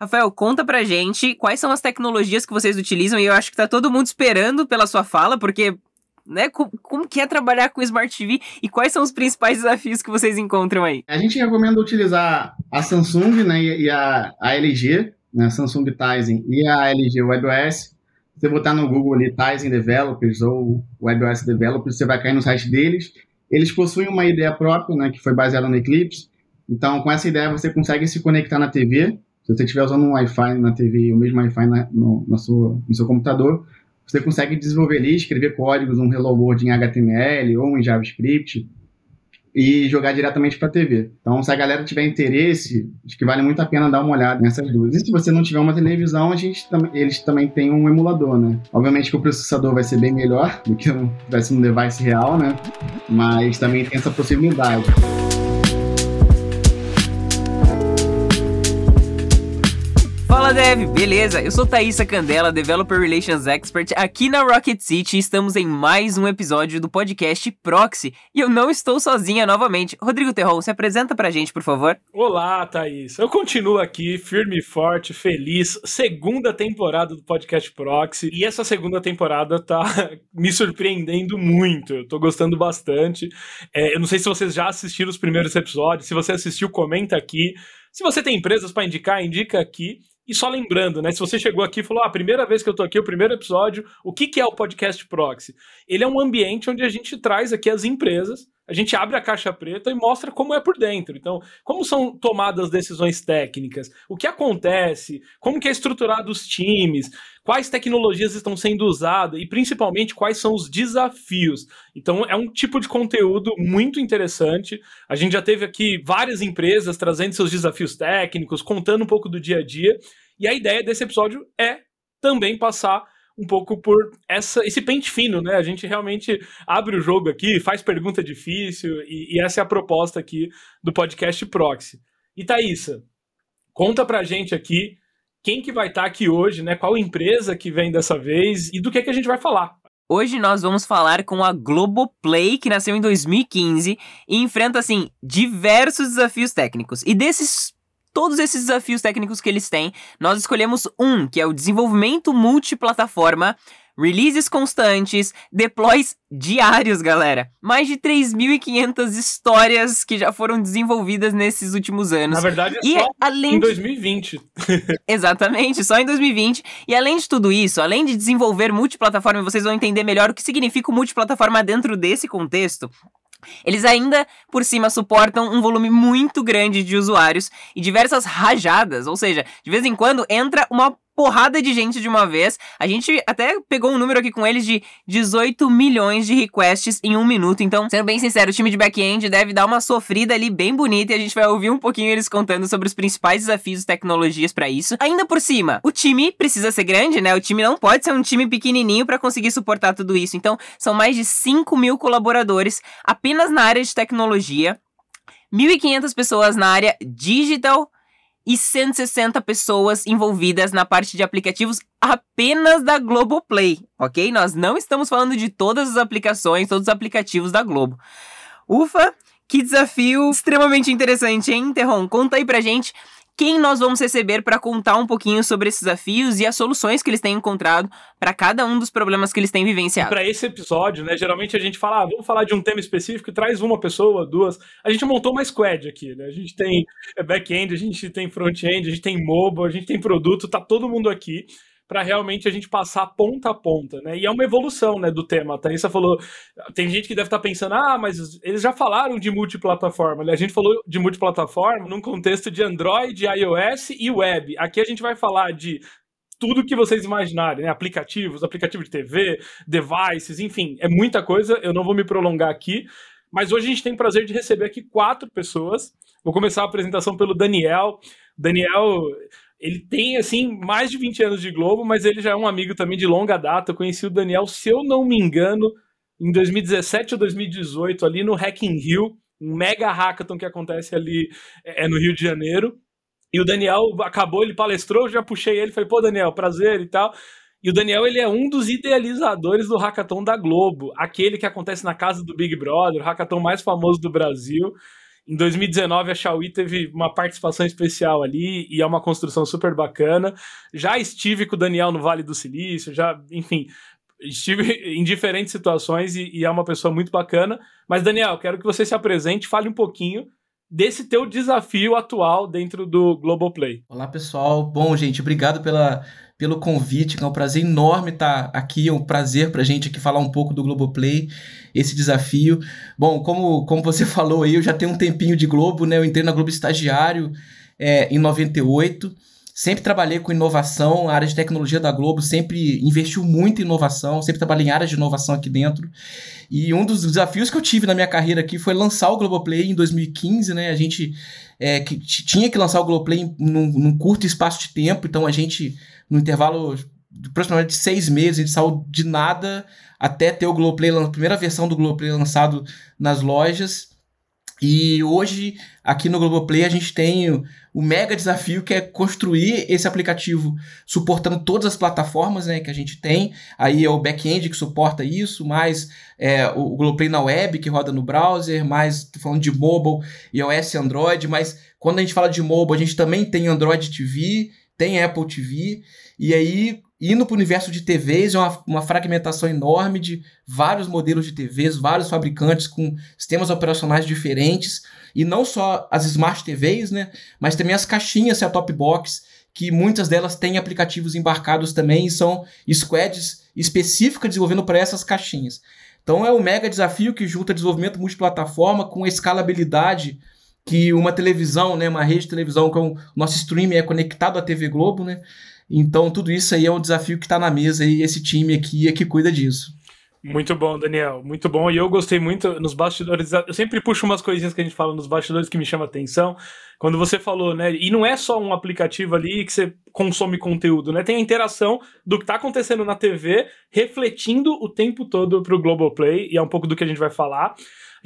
Rafael, conta pra gente quais são as tecnologias que vocês utilizam e eu acho que tá todo mundo esperando pela sua fala, porque né, como, como que é trabalhar com Smart TV e quais são os principais desafios que vocês encontram aí? A gente recomenda utilizar a Samsung né, e a, a LG, né, Samsung Tizen e a LG WebOS. Você botar no Google ali Tizen Developers ou WebOS Developers, você vai cair no site deles. Eles possuem uma ideia própria, né, que foi baseada no Eclipse. Então, com essa ideia, você consegue se conectar na TV se você estiver usando um Wi-Fi na TV, o mesmo Wi-Fi na, no, na sua, no seu computador, você consegue desenvolver ali, escrever códigos, um Hello World em HTML ou em JavaScript e jogar diretamente para a TV. Então, se a galera tiver interesse, acho que vale muito a pena dar uma olhada nessas duas. E se você não tiver uma televisão, a gente eles também têm um emulador, né? Obviamente que o processador vai ser bem melhor do que se tivesse um device real, né? Mas também tem essa possibilidade. Fala Dev, beleza? Eu sou Thaisa Candela, Developer Relations Expert aqui na Rocket City estamos em mais um episódio do podcast Proxy e eu não estou sozinha novamente. Rodrigo Terron, se apresenta pra gente, por favor. Olá, Thaís. Eu continuo aqui, firme e forte, feliz. Segunda temporada do podcast Proxy e essa segunda temporada tá me surpreendendo muito. Eu tô gostando bastante. É, eu não sei se vocês já assistiram os primeiros episódios. Se você assistiu, comenta aqui. Se você tem empresas para indicar, indica aqui. E só lembrando, né? Se você chegou aqui e falou, ah, a primeira vez que eu tô aqui, o primeiro episódio, o que, que é o podcast Proxy? Ele é um ambiente onde a gente traz aqui as empresas a gente abre a caixa preta e mostra como é por dentro. Então, como são tomadas decisões técnicas, o que acontece, como que é estruturado os times, quais tecnologias estão sendo usadas e principalmente quais são os desafios. Então, é um tipo de conteúdo muito interessante. A gente já teve aqui várias empresas trazendo seus desafios técnicos, contando um pouco do dia a dia. E a ideia desse episódio é também passar um pouco por essa, esse pente fino, né? A gente realmente abre o jogo aqui, faz pergunta difícil, e, e essa é a proposta aqui do podcast Proxy. E Thaisa, conta pra gente aqui quem que vai estar tá aqui hoje, né? Qual empresa que vem dessa vez e do que, que a gente vai falar. Hoje nós vamos falar com a Globoplay, que nasceu em 2015 e enfrenta, assim, diversos desafios técnicos. E desses todos esses desafios técnicos que eles têm, nós escolhemos um, que é o desenvolvimento multiplataforma, releases constantes, deploys diários, galera. Mais de 3.500 histórias que já foram desenvolvidas nesses últimos anos. Na verdade, é e só além em 2020. Exatamente, só em 2020. E além de tudo isso, além de desenvolver multiplataforma, vocês vão entender melhor o que significa o multiplataforma dentro desse contexto. Eles ainda, por cima, suportam um volume muito grande de usuários e diversas rajadas, ou seja, de vez em quando entra uma porrada de gente de uma vez. A gente até pegou um número aqui com eles de 18 milhões de requests em um minuto. Então, sendo bem sincero, o time de back-end deve dar uma sofrida ali bem bonita e a gente vai ouvir um pouquinho eles contando sobre os principais desafios e tecnologias para isso. Ainda por cima, o time precisa ser grande, né? O time não pode ser um time pequenininho para conseguir suportar tudo isso. Então, são mais de 5 mil colaboradores apenas na área de tecnologia. 1.500 pessoas na área digital, e 160 pessoas envolvidas na parte de aplicativos apenas da Globoplay, ok? Nós não estamos falando de todas as aplicações, todos os aplicativos da Globo. Ufa, que desafio extremamente interessante, hein, Terron? Conta aí pra gente quem nós vamos receber para contar um pouquinho sobre esses desafios e as soluções que eles têm encontrado para cada um dos problemas que eles têm vivenciado. Para esse episódio, né, geralmente a gente fala, ah, vamos falar de um tema específico, traz uma pessoa, duas. A gente montou uma squad aqui, né? A gente tem back-end, a gente tem front-end, a gente tem mobile, a gente tem produto, tá todo mundo aqui para realmente a gente passar ponta a ponta, né? E é uma evolução, né, do tema. A Thaisa falou, tem gente que deve estar tá pensando, ah, mas eles já falaram de multiplataforma. Né? A gente falou de multiplataforma num contexto de Android, iOS e web. Aqui a gente vai falar de tudo que vocês imaginarem, né? Aplicativos, aplicativo de TV, devices, enfim, é muita coisa. Eu não vou me prolongar aqui, mas hoje a gente tem o prazer de receber aqui quatro pessoas. Vou começar a apresentação pelo Daniel. Daniel, ele tem, assim, mais de 20 anos de Globo, mas ele já é um amigo também de longa data. Eu conheci o Daniel, se eu não me engano, em 2017 ou 2018, ali no Hacking Rio, um mega hackathon que acontece ali é, é, no Rio de Janeiro. E o Daniel acabou, ele palestrou, já puxei ele, falei, pô, Daniel, prazer e tal. E o Daniel, ele é um dos idealizadores do hackathon da Globo, aquele que acontece na casa do Big Brother, o hackathon mais famoso do Brasil. Em 2019, a Xiaomi teve uma participação especial ali e é uma construção super bacana. Já estive com o Daniel no Vale do Silício, já, enfim, estive em diferentes situações e, e é uma pessoa muito bacana. Mas, Daniel, quero que você se apresente, fale um pouquinho desse teu desafio atual dentro do Globoplay. Olá, pessoal. Bom, gente, obrigado pela, pelo convite. É um prazer enorme estar aqui. É um prazer para a gente aqui falar um pouco do Globoplay, esse desafio. Bom, como, como você falou aí, eu já tenho um tempinho de Globo, né? Eu entrei na Globo estagiário é, em 98. Sempre trabalhei com inovação, a área de tecnologia da Globo sempre investiu muito em inovação, sempre trabalhei em áreas de inovação aqui dentro. E um dos desafios que eu tive na minha carreira aqui foi lançar o Globoplay em 2015, né? A gente é, que tinha que lançar o Globoplay num, num curto espaço de tempo, então a gente, no intervalo de aproximadamente seis meses, gente saiu de nada até ter o Globoplay, a primeira versão do Globoplay lançado nas lojas. E hoje, aqui no Globoplay, a gente tem o mega desafio que é construir esse aplicativo suportando todas as plataformas né, que a gente tem. Aí é o back-end que suporta isso, mais é, o Globoplay na web, que roda no browser, mais falando de mobile, iOS Android, mas quando a gente fala de mobile, a gente também tem Android TV, tem Apple TV, e aí indo para o universo de TVs, é uma, uma fragmentação enorme de vários modelos de TVs, vários fabricantes com sistemas operacionais diferentes, e não só as Smart TVs, né, mas também as caixinhas set-top box, que muitas delas têm aplicativos embarcados também e são squads específicas desenvolvendo para essas caixinhas. Então é um mega desafio que junta desenvolvimento multiplataforma com escalabilidade que uma televisão, né, uma rede de televisão com o nosso streaming é conectado à TV Globo, né, então, tudo isso aí é um desafio que está na mesa e esse time aqui é que cuida disso. Muito bom, Daniel. Muito bom. E eu gostei muito nos bastidores. Eu sempre puxo umas coisinhas que a gente fala nos bastidores que me chama atenção. Quando você falou, né? E não é só um aplicativo ali que você consome conteúdo, né? Tem a interação do que está acontecendo na TV, refletindo o tempo todo para o Globoplay, e é um pouco do que a gente vai falar.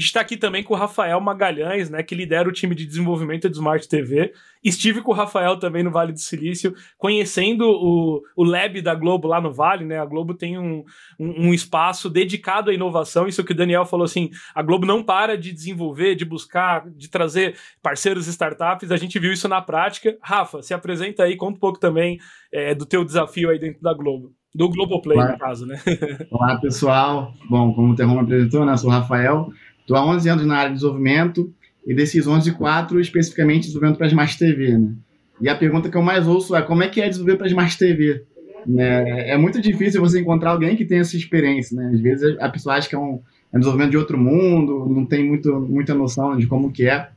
A gente está aqui também com o Rafael Magalhães, né, que lidera o time de desenvolvimento do Smart TV. Estive com o Rafael também no Vale do Silício, conhecendo o, o lab da Globo lá no Vale, né? A Globo tem um, um, um espaço dedicado à inovação. Isso que o Daniel falou assim: a Globo não para de desenvolver, de buscar, de trazer parceiros startups. A gente viu isso na prática. Rafa, se apresenta aí, conta um pouco também é, do teu desafio aí dentro da Globo. Do Globoplay, Olá. no caso, né? Olá, pessoal. Bom, como o Terron apresentou, né? Eu sou o Rafael. Estou há 11 anos na área de desenvolvimento e desses 11, 4 especificamente desenvolvendo para Smart TV. Né? E a pergunta que eu mais ouço é como é que é desenvolver para Smart TV? Né? É muito difícil você encontrar alguém que tenha essa experiência. Né? Às vezes a pessoa acha que é um, é desenvolvimento de outro mundo, não tem muito, muita noção de como que é.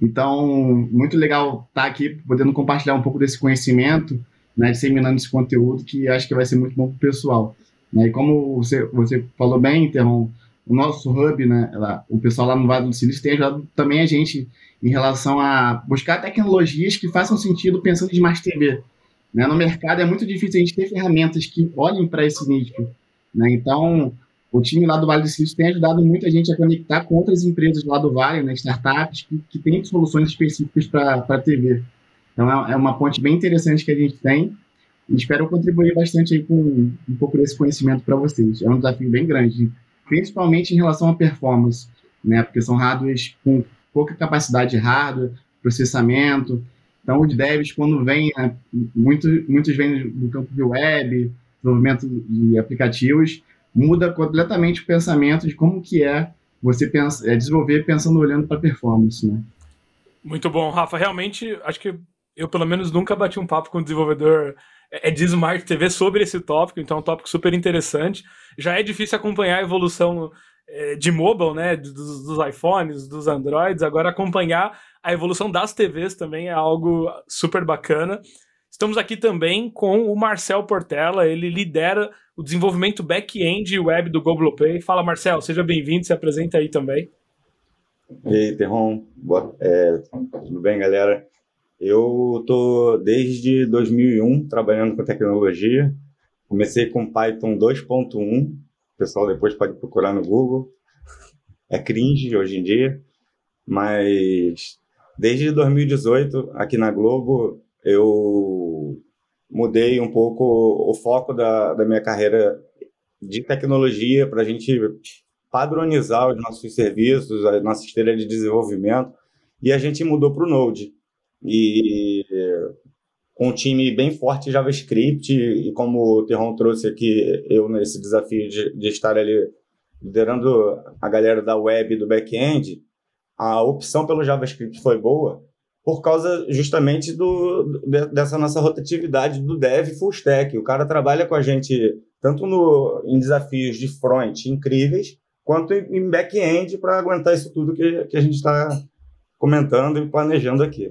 Então, muito legal estar aqui podendo compartilhar um pouco desse conhecimento, né, disseminando esse conteúdo que acho que vai ser muito bom para o pessoal. Né? E como você, você falou bem, Terron, o nosso hub, né, lá, o pessoal lá no Vale do Silício tem ajudado também a gente em relação a buscar tecnologias que façam sentido pensando em Smart TV. Né? No mercado é muito difícil a gente ter ferramentas que olhem para esse nicho. Né? Então, o time lá do Vale do Silício tem ajudado muita gente a conectar com outras empresas lá do Vale, né, startups, que, que têm soluções específicas para a TV. Então, é, é uma ponte bem interessante que a gente tem espero contribuir bastante aí com um pouco desse conhecimento para vocês. É um desafio bem grande principalmente em relação à performance, né? Porque são hardwares com pouca capacidade de hardware, processamento. Então, os devs, quando vêm, né, muito, muitos vêm do campo de web, desenvolvimento de aplicativos, muda completamente o pensamento de como que é você pensa, é desenvolver pensando olhando para performance, né? Muito bom, Rafa. Realmente, acho que eu pelo menos nunca bati um papo com um desenvolvedor é, é de Smart TV sobre esse tópico, então é um tópico super interessante. Já é difícil acompanhar a evolução é, de mobile, né, dos, dos, iPhones, dos Androids, agora acompanhar a evolução das TVs também é algo super bacana. Estamos aqui também com o Marcel Portela, ele lidera o desenvolvimento back-end web do Globoplay. Fala, Marcel, seja bem-vindo, se apresenta aí também. E aí, Terron, Boa, é, tudo bem, galera? Eu tô desde 2001 trabalhando com tecnologia. Comecei com Python 2.1. O pessoal depois pode procurar no Google. É cringe hoje em dia, mas desde 2018 aqui na Globo eu mudei um pouco o foco da, da minha carreira de tecnologia para a gente padronizar os nossos serviços, a nossa esteira de desenvolvimento e a gente mudou para o Node. E com um time bem forte JavaScript, e como o Terron trouxe aqui, eu nesse desafio de, de estar ali liderando a galera da web e do back-end, a opção pelo JavaScript foi boa por causa justamente do, dessa nossa rotatividade do dev full stack. O cara trabalha com a gente tanto no, em desafios de front incríveis, quanto em back-end para aguentar isso tudo que, que a gente está comentando e planejando aqui,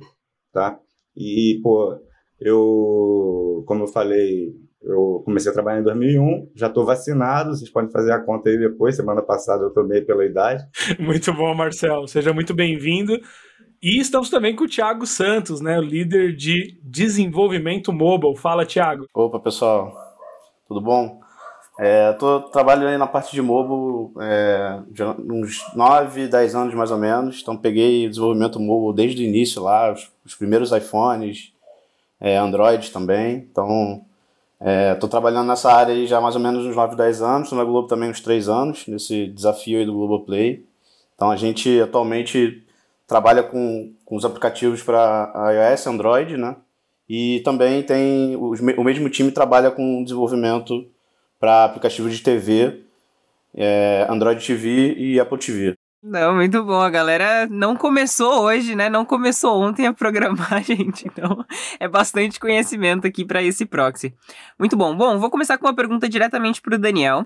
tá? E, pô, eu, como eu falei, eu comecei a trabalhar em 2001, já estou vacinado, vocês podem fazer a conta aí depois, semana passada eu tomei pela idade. Muito bom, Marcelo, seja muito bem-vindo. E estamos também com o Thiago Santos, né, o líder de desenvolvimento mobile. Fala, Thiago. Opa, pessoal, tudo bom? É, tô trabalhando aí na parte de mobile é, uns 9, 10 anos mais ou menos. Então peguei o desenvolvimento mobile desde o início lá, os, os primeiros iPhones, é, Android também. Então estou é, trabalhando nessa área aí já mais ou menos uns 9, 10 anos. Na Globo também uns 3 anos, nesse desafio aí do Globoplay. Então a gente atualmente trabalha com, com os aplicativos para iOS, Android, né? E também tem os, o mesmo time trabalha com desenvolvimento para aplicativos de TV, é, Android TV e Apple TV. Não, muito bom. A galera não começou hoje, né? Não começou ontem a programar, gente. Então, é bastante conhecimento aqui para esse proxy. Muito bom. Bom, vou começar com uma pergunta diretamente para o Daniel.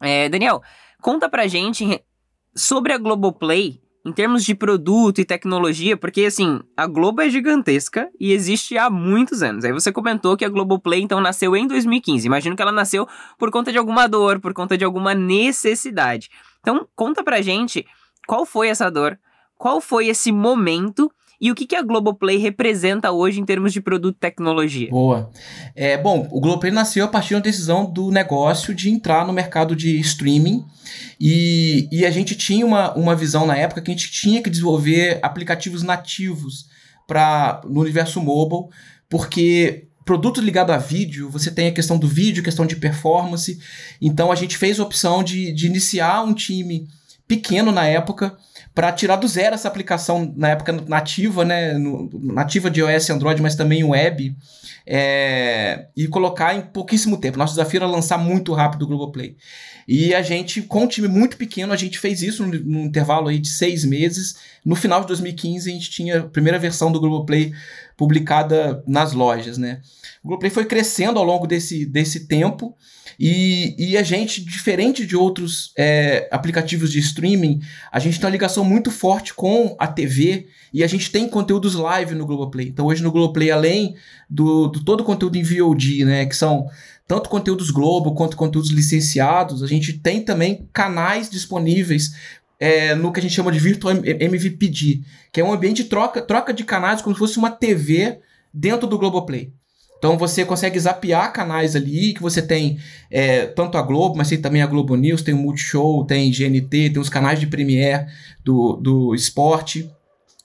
É, Daniel, conta pra gente sobre a Globoplay em termos de produto e tecnologia, porque assim, a Globo é gigantesca e existe há muitos anos. Aí você comentou que a Globoplay então nasceu em 2015. Imagino que ela nasceu por conta de alguma dor, por conta de alguma necessidade. Então, conta pra gente qual foi essa dor, qual foi esse momento e o que, que a Globoplay representa hoje em termos de produto e tecnologia? Boa. É, bom, o Globoplay nasceu a partir da decisão do negócio de entrar no mercado de streaming e, e a gente tinha uma, uma visão na época que a gente tinha que desenvolver aplicativos nativos para no universo mobile, porque produto ligado a vídeo, você tem a questão do vídeo, questão de performance. Então a gente fez a opção de, de iniciar um time pequeno na época para tirar do zero essa aplicação na época nativa, né, no, nativa de iOS e Android, mas também web, é, e colocar em pouquíssimo tempo. Nosso desafio era lançar muito rápido o Globoplay. E a gente, com um time muito pequeno, a gente fez isso no intervalo aí de seis meses. No final de 2015, a gente tinha a primeira versão do Globoplay publicada nas lojas, né. O Globoplay foi crescendo ao longo desse, desse tempo, e, e a gente, diferente de outros é, aplicativos de streaming, a gente tem uma ligação muito forte com a TV e a gente tem conteúdos live no Globoplay. Então hoje no Globoplay, além do, do todo o conteúdo em VOD, né, que são tanto conteúdos Globo quanto conteúdos licenciados, a gente tem também canais disponíveis é, no que a gente chama de Virtual MVPD, que é um ambiente de troca, troca de canais como se fosse uma TV dentro do Globoplay. Então você consegue zapear canais ali, que você tem é, tanto a Globo, mas tem também a Globo News, tem o Multishow, tem GNT, tem os canais de Premiere do, do esporte.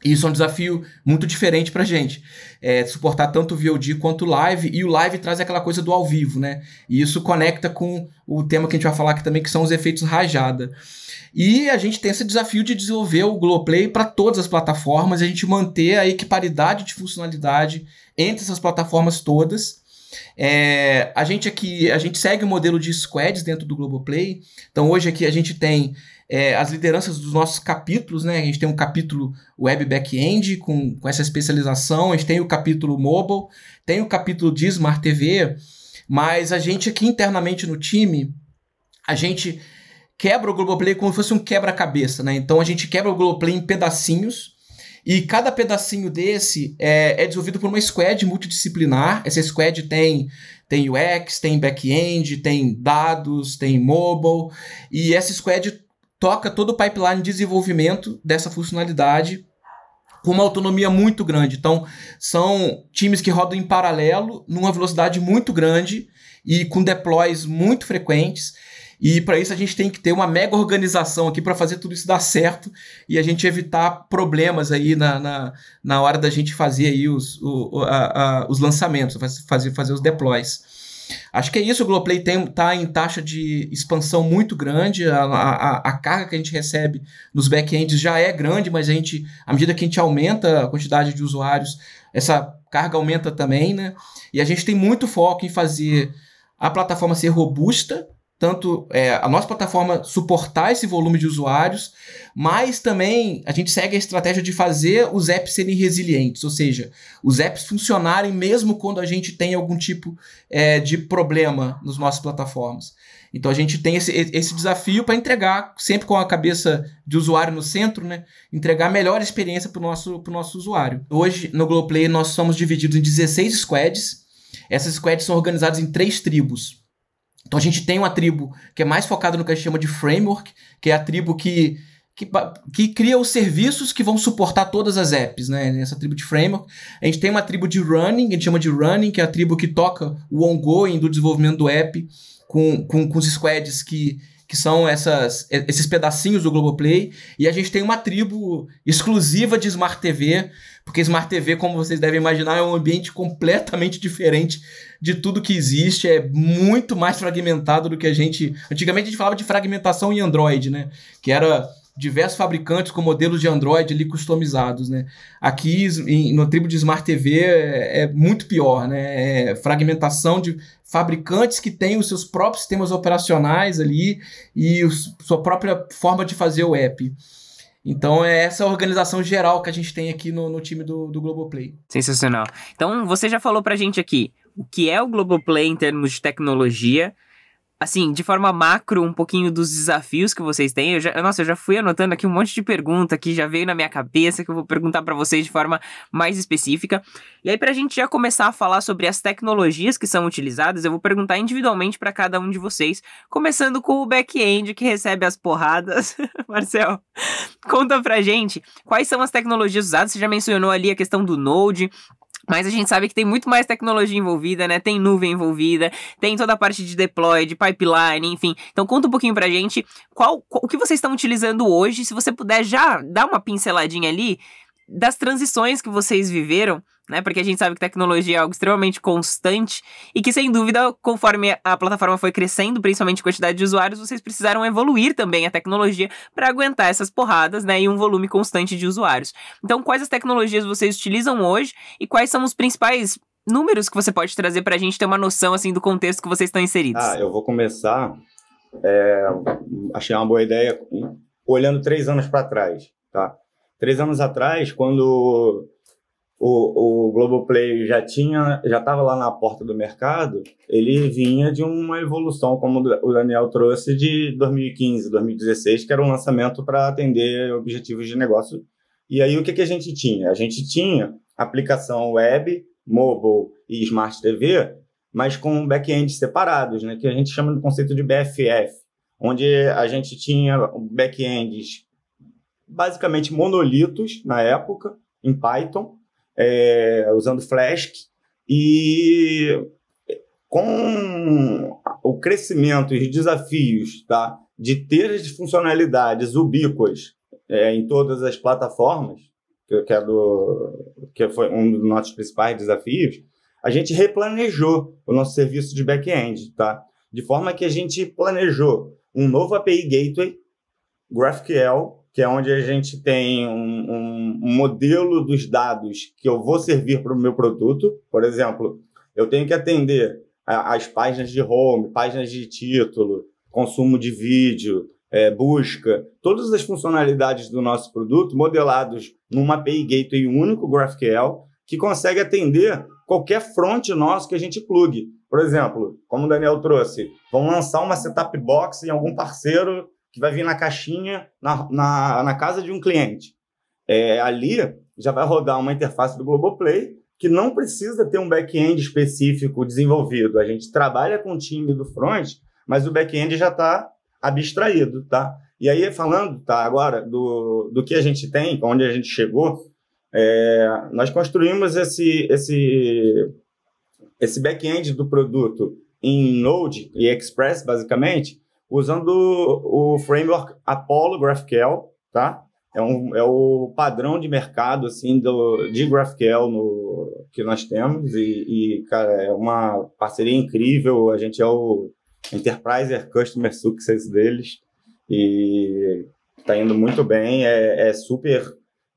E isso é um desafio muito diferente pra gente. É, suportar tanto o VOD quanto o live, e o live traz aquela coisa do ao vivo, né? E isso conecta com o tema que a gente vai falar aqui também, que são os efeitos rajada. E a gente tem esse desafio de desenvolver o Globoplay para todas as plataformas, a gente manter a equiparidade de funcionalidade entre essas plataformas todas. É, a gente aqui, a gente segue o modelo de squads dentro do Globoplay. Então hoje aqui a gente tem é, as lideranças dos nossos capítulos, né? A gente tem um capítulo web back-end com, com essa especialização, a gente tem o capítulo mobile, tem o capítulo de Smart TV, mas a gente aqui internamente no time, a gente quebra o Globoplay como se fosse um quebra-cabeça, né? Então a gente quebra o Globoplay em pedacinhos e cada pedacinho desse é, é desenvolvido por uma squad multidisciplinar. Essa squad tem tem UX, tem back-end, tem dados, tem mobile. E essa squad toca todo o pipeline de desenvolvimento dessa funcionalidade com uma autonomia muito grande. Então, são times que rodam em paralelo, numa velocidade muito grande e com deploys muito frequentes. E para isso a gente tem que ter uma mega organização aqui para fazer tudo isso dar certo e a gente evitar problemas aí na, na, na hora da gente fazer aí os, o, a, a, os lançamentos, fazer, fazer os deploys. Acho que é isso, o Globoplay está em taxa de expansão muito grande, a, a, a carga que a gente recebe nos back-ends já é grande, mas a gente, à medida que a gente aumenta a quantidade de usuários, essa carga aumenta também, né? E a gente tem muito foco em fazer a plataforma ser robusta, tanto é, a nossa plataforma suportar esse volume de usuários, mas também a gente segue a estratégia de fazer os apps serem resilientes, ou seja, os apps funcionarem mesmo quando a gente tem algum tipo é, de problema nas nossas plataformas. Então a gente tem esse, esse desafio para entregar, sempre com a cabeça de usuário no centro, né? Entregar a melhor experiência para o nosso, nosso usuário. Hoje, no Globoplay, nós somos divididos em 16 squads. Essas squads são organizadas em três tribos. Então a gente tem uma tribo que é mais focada no que a gente chama de framework, que é a tribo que, que, que cria os serviços que vão suportar todas as apps, né? Nessa tribo de framework. A gente tem uma tribo de running, a gente chama de running, que é a tribo que toca o ongoing do desenvolvimento do app com, com, com os squads que, que são essas, esses pedacinhos do Globoplay. E a gente tem uma tribo exclusiva de Smart TV, porque Smart TV, como vocês devem imaginar, é um ambiente completamente diferente de tudo que existe, é muito mais fragmentado do que a gente. Antigamente a gente falava de fragmentação em Android, né? Que era diversos fabricantes com modelos de Android ali customizados, né? Aqui em, no tribo de Smart TV é, é, muito pior, né? É fragmentação de fabricantes que têm os seus próprios sistemas operacionais ali e os, sua própria forma de fazer o app. Então é essa organização geral que a gente tem aqui no, no time do, do Globoplay. Sensacional. Então você já falou pra gente aqui o que é o Globoplay em termos de tecnologia, assim, de forma macro, um pouquinho dos desafios que vocês têm. Eu já, nossa, eu já fui anotando aqui um monte de pergunta que já veio na minha cabeça, que eu vou perguntar para vocês de forma mais específica. E aí, pra gente já começar a falar sobre as tecnologias que são utilizadas, eu vou perguntar individualmente para cada um de vocês, começando com o back-end que recebe as porradas. Marcel, conta pra gente quais são as tecnologias usadas. Você já mencionou ali a questão do Node, mas a gente sabe que tem muito mais tecnologia envolvida, né? Tem nuvem envolvida, tem toda a parte de deploy, de pipeline, enfim. Então conta um pouquinho pra gente qual, qual o que vocês estão utilizando hoje, se você puder já dar uma pinceladinha ali das transições que vocês viveram, né? Porque a gente sabe que tecnologia é algo extremamente constante e que, sem dúvida, conforme a plataforma foi crescendo, principalmente quantidade de usuários, vocês precisaram evoluir também a tecnologia para aguentar essas porradas, né? E um volume constante de usuários. Então, quais as tecnologias vocês utilizam hoje e quais são os principais números que você pode trazer para a gente ter uma noção, assim, do contexto que vocês estão inseridos? Ah, eu vou começar. É, achei uma boa ideia olhando três anos para trás, tá? Três anos atrás, quando o, o Globoplay já tinha, já estava lá na porta do mercado, ele vinha de uma evolução, como o Daniel trouxe, de 2015, 2016, que era um lançamento para atender objetivos de negócio. E aí o que, que a gente tinha? A gente tinha aplicação web, mobile e smart TV, mas com back-ends separados, né, que a gente chama do conceito de BFF, onde a gente tinha back-ends basicamente monolitos na época, em Python, é, usando Flask, e com o crescimento e os desafios tá, de ter as funcionalidades ubíquas é, em todas as plataformas, que, que, é do, que foi um dos nossos principais desafios, a gente replanejou o nosso serviço de back-end, tá? De forma que a gente planejou um novo API Gateway, GraphQL, que é onde a gente tem um, um, modelo dos dados que eu vou servir para o meu produto. Por exemplo, eu tenho que atender as páginas de home, páginas de título, consumo de vídeo, é, busca, todas as funcionalidades do nosso produto modelados numa API Gateway único GraphQL que consegue atender qualquer front nosso que a gente plugue. Por exemplo, como o Daniel trouxe, vamos lançar uma setup box em algum parceiro que vai vir na caixinha na, na, na casa de um cliente. É, ali já vai rodar uma interface do Globoplay que não precisa ter um back-end específico desenvolvido. A gente trabalha com o time do front, mas o back-end já está abstraído, tá? E aí, falando tá, agora do, do que a gente tem, onde a gente chegou, é, nós construímos esse, esse, esse back-end do produto em Node e Express, basicamente, usando o framework Apollo GraphQL, tá? É, um, é o padrão de mercado assim do, de GraphQL no, que nós temos e, e, cara, é uma parceria incrível. A gente é o Enterprise Customer Success deles e está indo muito bem. É, é super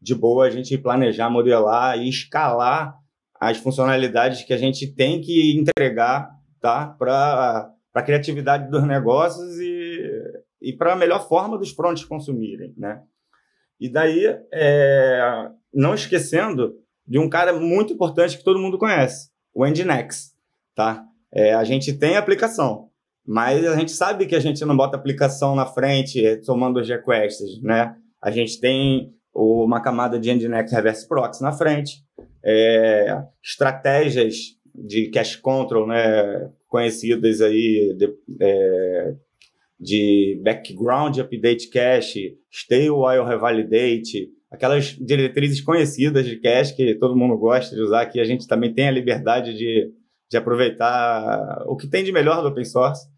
de boa a gente planejar, modelar e escalar as funcionalidades que a gente tem que entregar tá? para a criatividade dos negócios e, e para a melhor forma dos fronts consumirem. Né? E daí, é, não esquecendo de um cara muito importante que todo mundo conhece, o Nginx. Tá? É, a gente tem aplicação, mas a gente sabe que a gente não bota aplicação na frente tomando os requests. Né? A gente tem uma camada de Nginx Reverse Proxy na frente, é, estratégias de cache control, né, conhecidas aí de, é, de background update cache, stay while revalidate, aquelas diretrizes conhecidas de cache que todo mundo gosta de usar, que a gente também tem a liberdade de, de aproveitar o que tem de melhor do open source.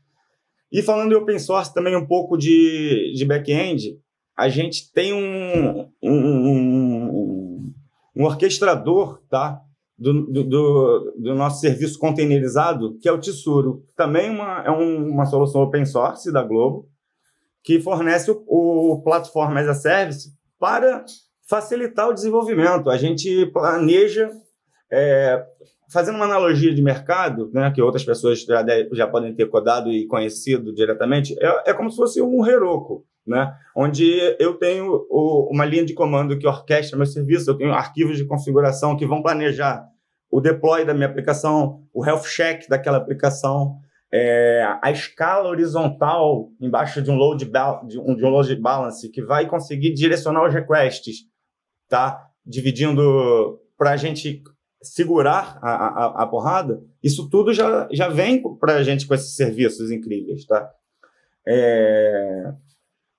E falando de open source também um pouco de, de back-end, a gente tem um, um, um, um orquestrador tá? Do, do, do, nosso serviço containerizado, que é o Tsuru. Também uma, é um, uma solução open source da Globo, que fornece o, o Platform as a Service para facilitar o desenvolvimento. A gente planeja, é, fazendo uma analogia de mercado, né, que outras pessoas já, já podem ter codado e conhecido diretamente, é, é como se fosse um Heroku né? onde eu tenho o, uma linha de comando que orquestra meu serviço, eu tenho arquivos de configuração que vão planejar o deploy da minha aplicação, o health check daquela aplicação, é, a escala horizontal embaixo de um load de um, de um load balance que vai conseguir direcionar os requests, tá? Dividindo para a gente segurar a, a, a, porrada. Isso tudo já, já vem para a gente com esses serviços incríveis, tá? É,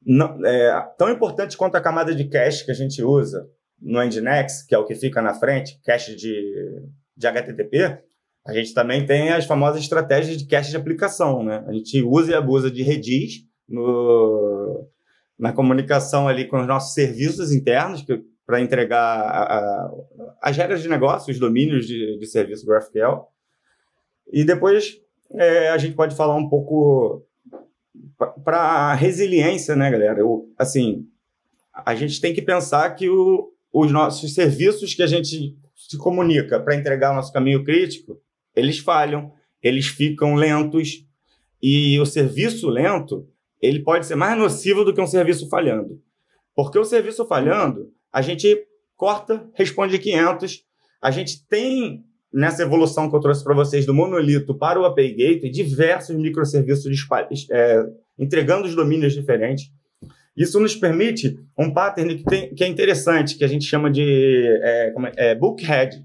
não, é, tão importante quanto a camada de cache que a gente usa no Nginx, que é o que fica na frente, cache de, de HTTP, a gente também tem as famosas estratégias de cache de aplicação. Né? A gente usa e abusa de Redis no, na comunicação ali com os nossos serviços internos, para entregar a, a, as regras de negócio, os domínios de, de serviço GraphQL. E depois é, a gente pode falar um pouco para resiliência, né, galera? Eu, assim, a gente tem que pensar que o, os nossos serviços que a gente se comunica para entregar o nosso caminho crítico, eles falham, eles ficam lentos e o serviço lento ele pode ser mais nocivo do que um serviço falhando. Porque o serviço falhando, a gente corta, responde 500, a gente tem nessa evolução que eu trouxe para vocês do monolito para o API Gateway, diversos microserviços é, entregando os domínios diferentes. Isso nos permite um pattern que, tem, que é interessante, que a gente chama de é, é, é Bookhead.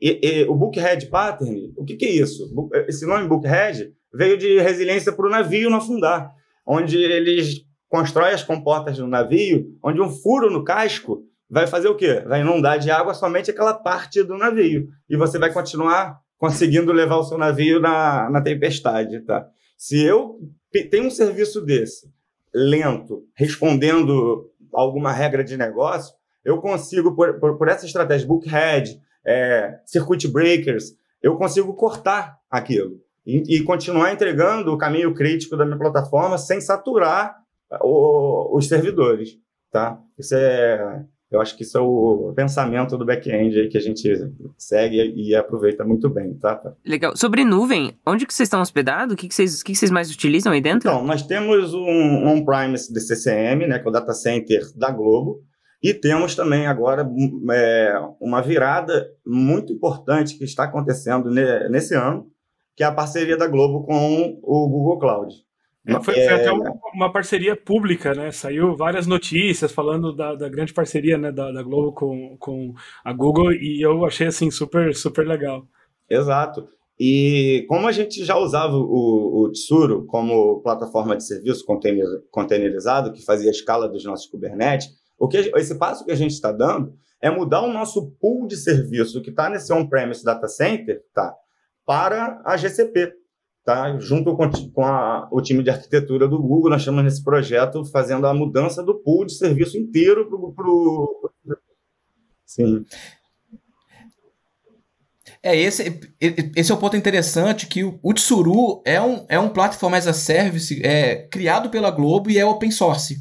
E, e, o Bookhead Pattern, o que, que, é isso? Esse nome Bookhead veio de resiliência para o navio não afundar, onde eles constroem as comportas do navio, onde um furo no casco vai fazer o quê? Vai inundar de água somente aquela parte do navio. E você vai continuar conseguindo levar o seu navio na, na tempestade, tá? Se eu tenho um serviço desse, lento, respondendo alguma regra de negócio, eu consigo, por, por, por essa estratégia, bookhead, é, circuit breakers, eu consigo cortar aquilo e, e, continuar entregando o caminho crítico da minha plataforma sem saturar o, os servidores, tá? Isso é eu acho que isso é o pensamento do back-end aí que a gente segue e aproveita muito bem, tá? Legal. Sobre nuvem, onde que vocês estão hospedados? O que, que, vocês, o que, que vocês mais utilizam aí dentro? Então, nós temos um on-premise de CCM, né, que é o data center da Globo, e temos também agora é, uma virada muito importante que está acontecendo nesse ano, que é a parceria da Globo com o Google Cloud. É, foi, foi, até uma, uma, parceria pública, né? Saiu várias notícias falando da, da grande parceria né, da, da, Globo com, com a Google e eu achei assim super, super legal. Exato. E como a gente já usava o, o Tsuru como plataforma de serviço container, containerizado, que fazia a escala dos nossos Kubernetes, o que, esse passo que a gente está dando é mudar o nosso pool de serviço que está nesse on-premise data center tá, para a GCP tá? Junto com, com a, o time de arquitetura do Google, nós estamos nesse projeto fazendo a mudança do pool de serviço inteiro para o. Sim. É, esse, esse é o um ponto interessante, que o, o Tsuru é um, é um Platform as a Service é, criado pela Globo e é open source.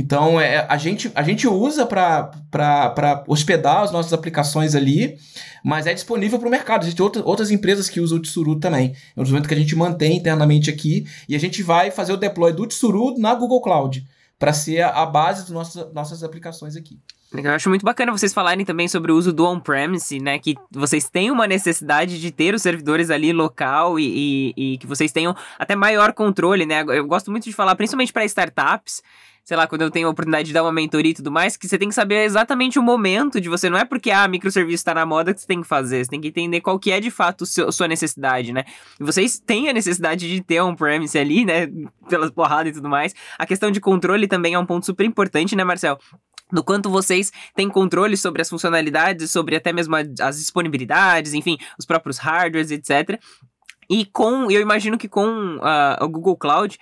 Então, é, a, gente, a gente usa para hospedar as nossas aplicações ali, mas é disponível para o mercado. Existem outra, outras empresas que usam o Tsuru também. É um desenvolvimento que a gente mantém internamente aqui e a gente vai fazer o deploy do Tsuru na Google Cloud para ser a, base das nossas, nossas aplicações aqui. Eu acho muito bacana vocês falarem também sobre o uso do on-premise, né? Que vocês têm uma necessidade de ter os servidores ali local e, e, e que vocês tenham até maior controle, né? Eu gosto muito de falar, principalmente para startups, sei lá, quando eu tenho a oportunidade de dar uma mentoria e tudo mais, que você tem que saber exatamente o momento de você. Não é porque a ah, microserviço está na moda que você tem que fazer. Você tem que entender qual que é de fato a sua necessidade, né? E vocês têm a necessidade de ter on-premise ali, né? Pelas porradas e tudo mais. A questão de controle também é um ponto super importante, né, Marcel? no quanto vocês têm controle sobre as funcionalidades, sobre até mesmo as disponibilidades, enfim, os próprios hardwares, etc. E com, eu imagino que com uh, o Google Cloud,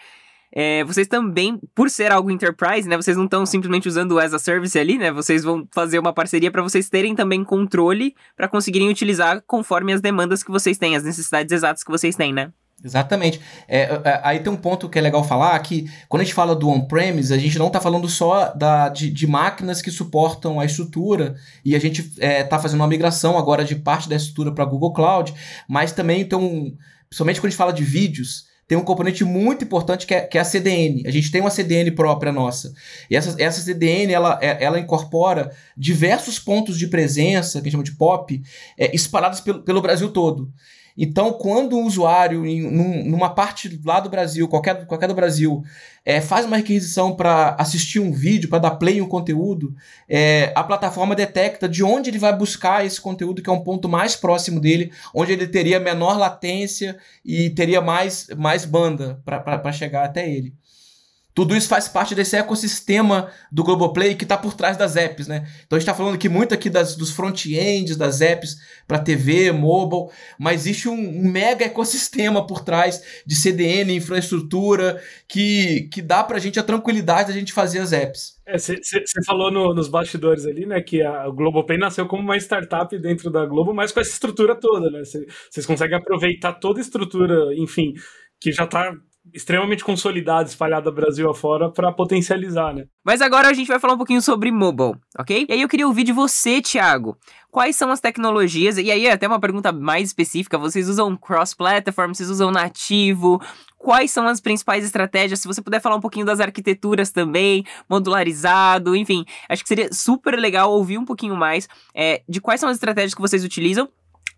é, vocês também, por ser algo enterprise, né? Vocês não estão simplesmente usando o as a service ali, né? Vocês vão fazer uma parceria para vocês terem também controle para conseguirem utilizar conforme as demandas que vocês têm, as necessidades exatas que vocês têm, né? Exatamente. É, é, aí tem um ponto que é legal falar que quando a gente fala do on-premise, a gente não está falando só da, de, de, máquinas que suportam a estrutura e a gente está é, tá fazendo uma migração agora de parte da estrutura para Google Cloud, mas também tem um, principalmente quando a gente fala de vídeos, tem um componente muito importante que é, que é a CDN. A gente tem uma CDN própria nossa. E essa, essa CDN, ela, é, ela incorpora diversos pontos de presença, que a gente chama de POP, é, espalhados pelo, pelo Brasil todo. Então, quando um usuário, em num, numa parte lá do Brasil, qualquer, qualquer do Brasil, é, faz uma requisição para assistir um vídeo, para dar play em um conteúdo, é, a plataforma detecta de onde ele vai buscar esse conteúdo, que é um ponto mais próximo dele, onde ele teria menor latência e teria mais, mais banda para chegar até ele. Tudo isso faz parte desse ecossistema do Globoplay que está por trás das apps, né? Então a gente está falando aqui muito aqui das, dos front-ends das apps para TV, mobile, mas existe um, um, mega ecossistema por trás de CDN, infraestrutura, que, que dá para a gente a tranquilidade da gente fazer as apps. Você é, falou no, nos bastidores ali, né, que a Globopay nasceu como uma startup dentro da Globo, mas com essa estrutura toda, né? Vocês conseguem aproveitar toda a estrutura, enfim, que já está extremamente consolidada, espalhada Brasil afora para potencializar, né? Mas agora a gente vai falar um pouquinho sobre mobile, ok? E aí eu queria ouvir de você, Thiago. Quais são as tecnologias? E aí até uma pergunta mais específica, vocês usam cross-platform, vocês usam nativo? Quais são as principais estratégias? Se você puder falar um pouquinho das arquiteturas também, modularizado, enfim, acho que seria super legal ouvir um pouquinho mais é, de quais são as estratégias que vocês utilizam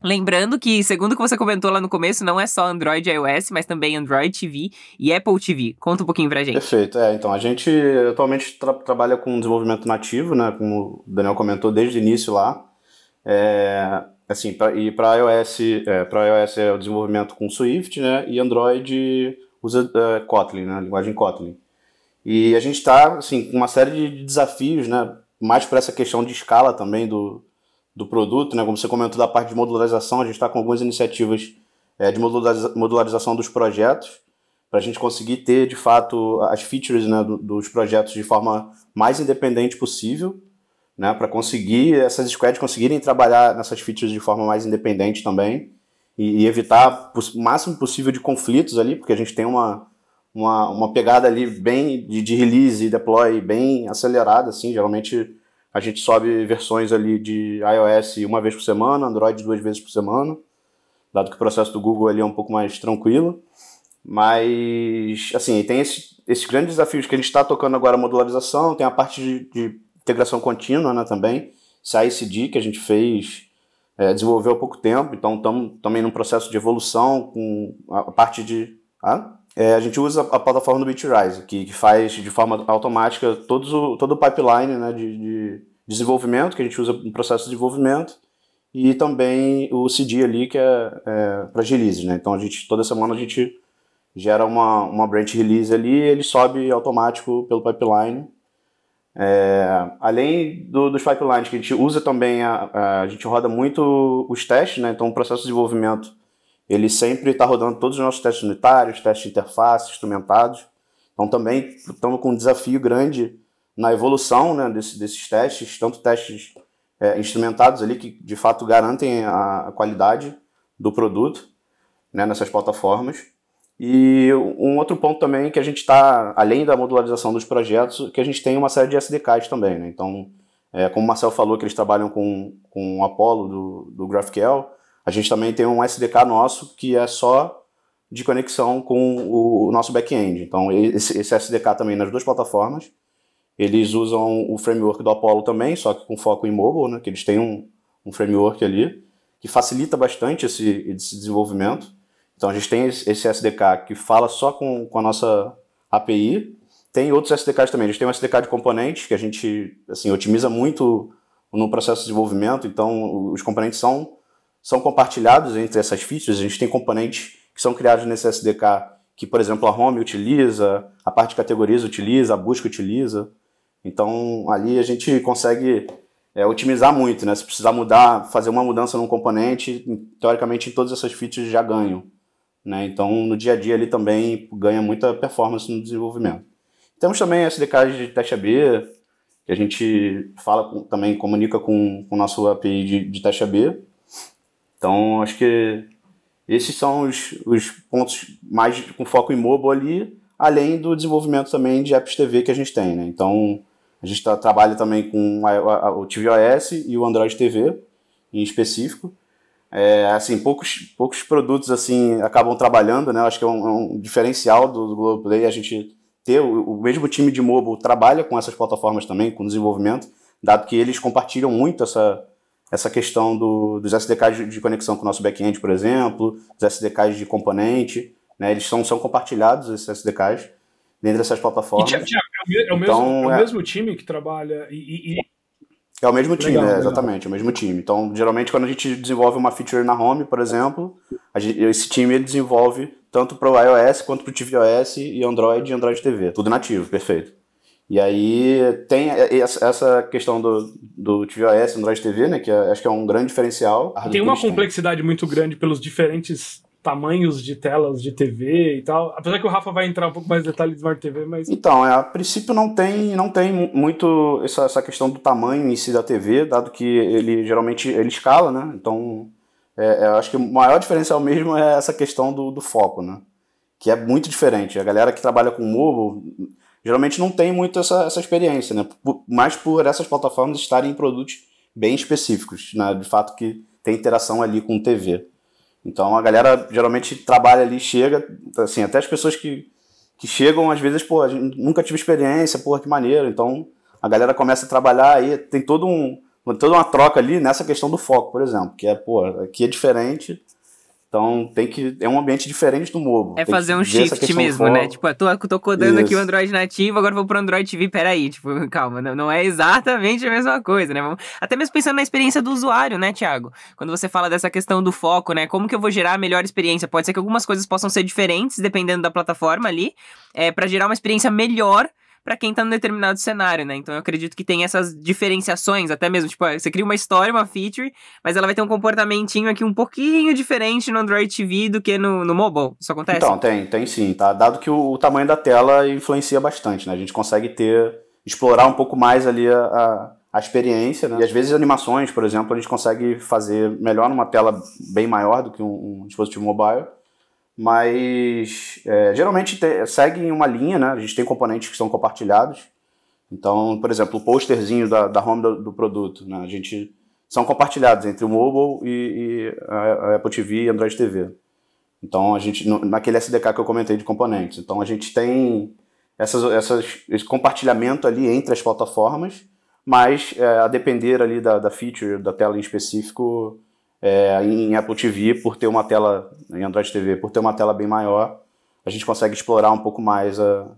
Lembrando que, segundo o que você comentou lá no começo, não é só Android e iOS, mas também Android TV e Apple TV. Conta um pouquinho pra gente. Perfeito. É, então, a gente atualmente tra trabalha com desenvolvimento nativo, né? Como o Daniel comentou desde o início lá. É, assim, pra, e para iOS, é, para iOS é o desenvolvimento com Swift, né? E Android usa é, Kotlin, né? A linguagem Kotlin. E a gente está, assim, com uma série de desafios, né? Mais para essa questão de escala também do, do produto, né? Como você comentou da parte de modularização, a gente está com algumas iniciativas é, de modularização dos projetos para a gente conseguir ter de fato as features né, dos projetos de forma mais independente possível, né? Para conseguir essas squads conseguirem trabalhar nessas features de forma mais independente também e, e evitar o máximo possível de conflitos ali, porque a gente tem uma uma, uma pegada ali bem de, de release e deploy bem acelerada, assim, geralmente a gente sobe versões ali de iOS uma vez por semana, Android duas vezes por semana, dado que o processo do Google ali é um pouco mais tranquilo. Mas, assim, tem esse, esses grandes desafios que a gente está tocando agora, a modularização, tem a parte de, de integração contínua né, também, CICD que a gente fez, é, desenvolveu há pouco tempo, então estamos também num processo de evolução com a parte de... Ah? É, a gente usa a plataforma do Bitrise, que, que faz de forma automática todos o, todo o pipeline né, de, de desenvolvimento, que a gente usa no processo de desenvolvimento, e também o CD ali, que é, é para releases. Né? Então, a gente, toda semana a gente gera uma, uma branch release ali e ele sobe automático pelo pipeline. É, além do, dos pipelines que a gente usa também, a, a, a gente roda muito os testes, né? então o processo de desenvolvimento ele sempre está rodando todos os nossos testes unitários, testes de interface, instrumentados. Então também estamos com um desafio grande na evolução né, desse, desses testes, tanto testes é, instrumentados ali que de fato garantem a, qualidade do produto né, nessas plataformas. E um outro ponto também que a gente está, além da modularização dos projetos, que a gente tem uma série de SDKs também. Né? Então, é, como o Marcel falou que eles trabalham com, com o Apollo do, do GraphQL, a gente também tem um SDK nosso que é só de conexão com o, nosso back-end. Então, esse, esse, SDK também nas duas plataformas. Eles usam o framework do Apollo também, só que com foco em mobile, né? que eles têm um, um framework ali que facilita bastante esse, esse desenvolvimento. Então a gente tem esse SDK que fala só com, com a nossa API. Tem outros SDKs também. A gente tem um SDK de componentes que a gente assim, otimiza muito no processo de desenvolvimento. Então os componentes são, são compartilhados entre essas features. A gente tem componentes que são criados nesse SDK que, por exemplo, a home utiliza, a parte de categorias utiliza, a busca utiliza. Então ali a gente consegue é, otimizar muito, né? Se precisar mudar, fazer uma mudança num componente, teoricamente todas essas features já ganham. Né? Então, no dia a dia ele também ganha muita performance no desenvolvimento. Temos também SDKs de teste AB, que a gente fala com, também comunica com o nosso API de, de teste AB. Então, acho que esses são os, os pontos mais com foco em mobile ali, além do desenvolvimento também de apps TV que a gente tem. Né? Então, a gente tá, trabalha também com a, a, o tvOS e o Android TV em específico. É, assim, poucos, poucos produtos assim acabam trabalhando, né? Acho que é um, é um diferencial do, do Globoplay a gente ter o, o, mesmo time de mobile trabalha com essas plataformas também, com desenvolvimento, dado que eles compartilham muito essa, essa questão do, dos SDKs de, conexão com o nosso back-end, por exemplo, os SDKs de componente, né? Eles são, são compartilhados, esses SDKs, dentro dessas plataformas. E, Tiago, é, o mesmo, então, é o é mesmo time que trabalha e, e é o mesmo time, legal, é, exatamente, é o mesmo time. Então, geralmente, quando a gente desenvolve uma feature na home, por exemplo, gente, esse time ele desenvolve tanto para o iOS quanto para o tvOS e Android e Android TV. Tudo nativo, perfeito. E aí tem essa questão do, do tvOS Android TV, né, que é, acho que é um grande diferencial. Tem uma complexidade muito grande pelos diferentes tamanhos de telas de TV e tal. Apesar que o Rafa vai entrar um pouco mais em detalhe de Smart TV, mas. Então, é, a princípio não tem, não tem muito essa, essa questão do tamanho em si da TV, dado que ele geralmente ele escala, né? Então, é, é, eu acho que o maior diferencial mesmo é essa questão do, do foco, né? Que é muito diferente. A galera que trabalha com mobile geralmente não tem muito essa, essa experiência, né? Por, mais por essas plataformas estarem em produtos bem específicos, né? De fato que tem interação ali com TV. Então a galera geralmente trabalha ali, chega, assim, até as pessoas que, que chegam, às vezes, pô, nunca tive experiência, porra, que maneiro. Então a galera começa a trabalhar aí, tem todo um, toda uma troca ali nessa questão do foco, por exemplo, que é, pô, aqui é diferente, então tem que. É um ambiente diferente do mobile. É fazer um shift mesmo, né? Tipo, eu tô, tô codando Isso. aqui o Android nativo, agora vou pro Android TV. Peraí, tipo, calma, não, não é exatamente a mesma coisa, né? Até mesmo pensando na experiência do usuário, né, Thiago? Quando você fala dessa questão do foco, né? Como que eu vou gerar a melhor experiência? Pode ser que algumas coisas possam ser diferentes, dependendo da plataforma ali, é, para gerar uma experiência melhor para quem tá num determinado cenário, né? Então eu acredito que tem essas diferenciações, até mesmo, tipo, você cria uma história, uma feature, mas ela vai ter um comportamentinho aqui um pouquinho diferente no Android TV do que no, no mobile. Isso acontece? Então, tem, tem sim, tá? Dado que o, o tamanho da tela influencia bastante, né? A gente consegue ter, explorar um pouco mais ali a, a, a experiência, né? E às vezes animações, por exemplo, a gente consegue fazer melhor numa tela bem maior do que um, um dispositivo mobile mas é, geralmente te, seguem uma linha, né? A gente tem componentes que são compartilhados. Então, por exemplo, o posterzinho da, da home do, do produto, né? A gente são compartilhados entre o mobile e, e a Apple TV e Android TV. Então, a gente naquele SDK que eu comentei de componentes. Então, a gente tem essas, essas, esse compartilhamento ali entre as plataformas, mas é, a depender ali da, da feature, da tela em específico, é, em Apple TV, por ter uma tela, em Android TV, por ter uma tela bem maior, a gente consegue explorar um pouco mais a,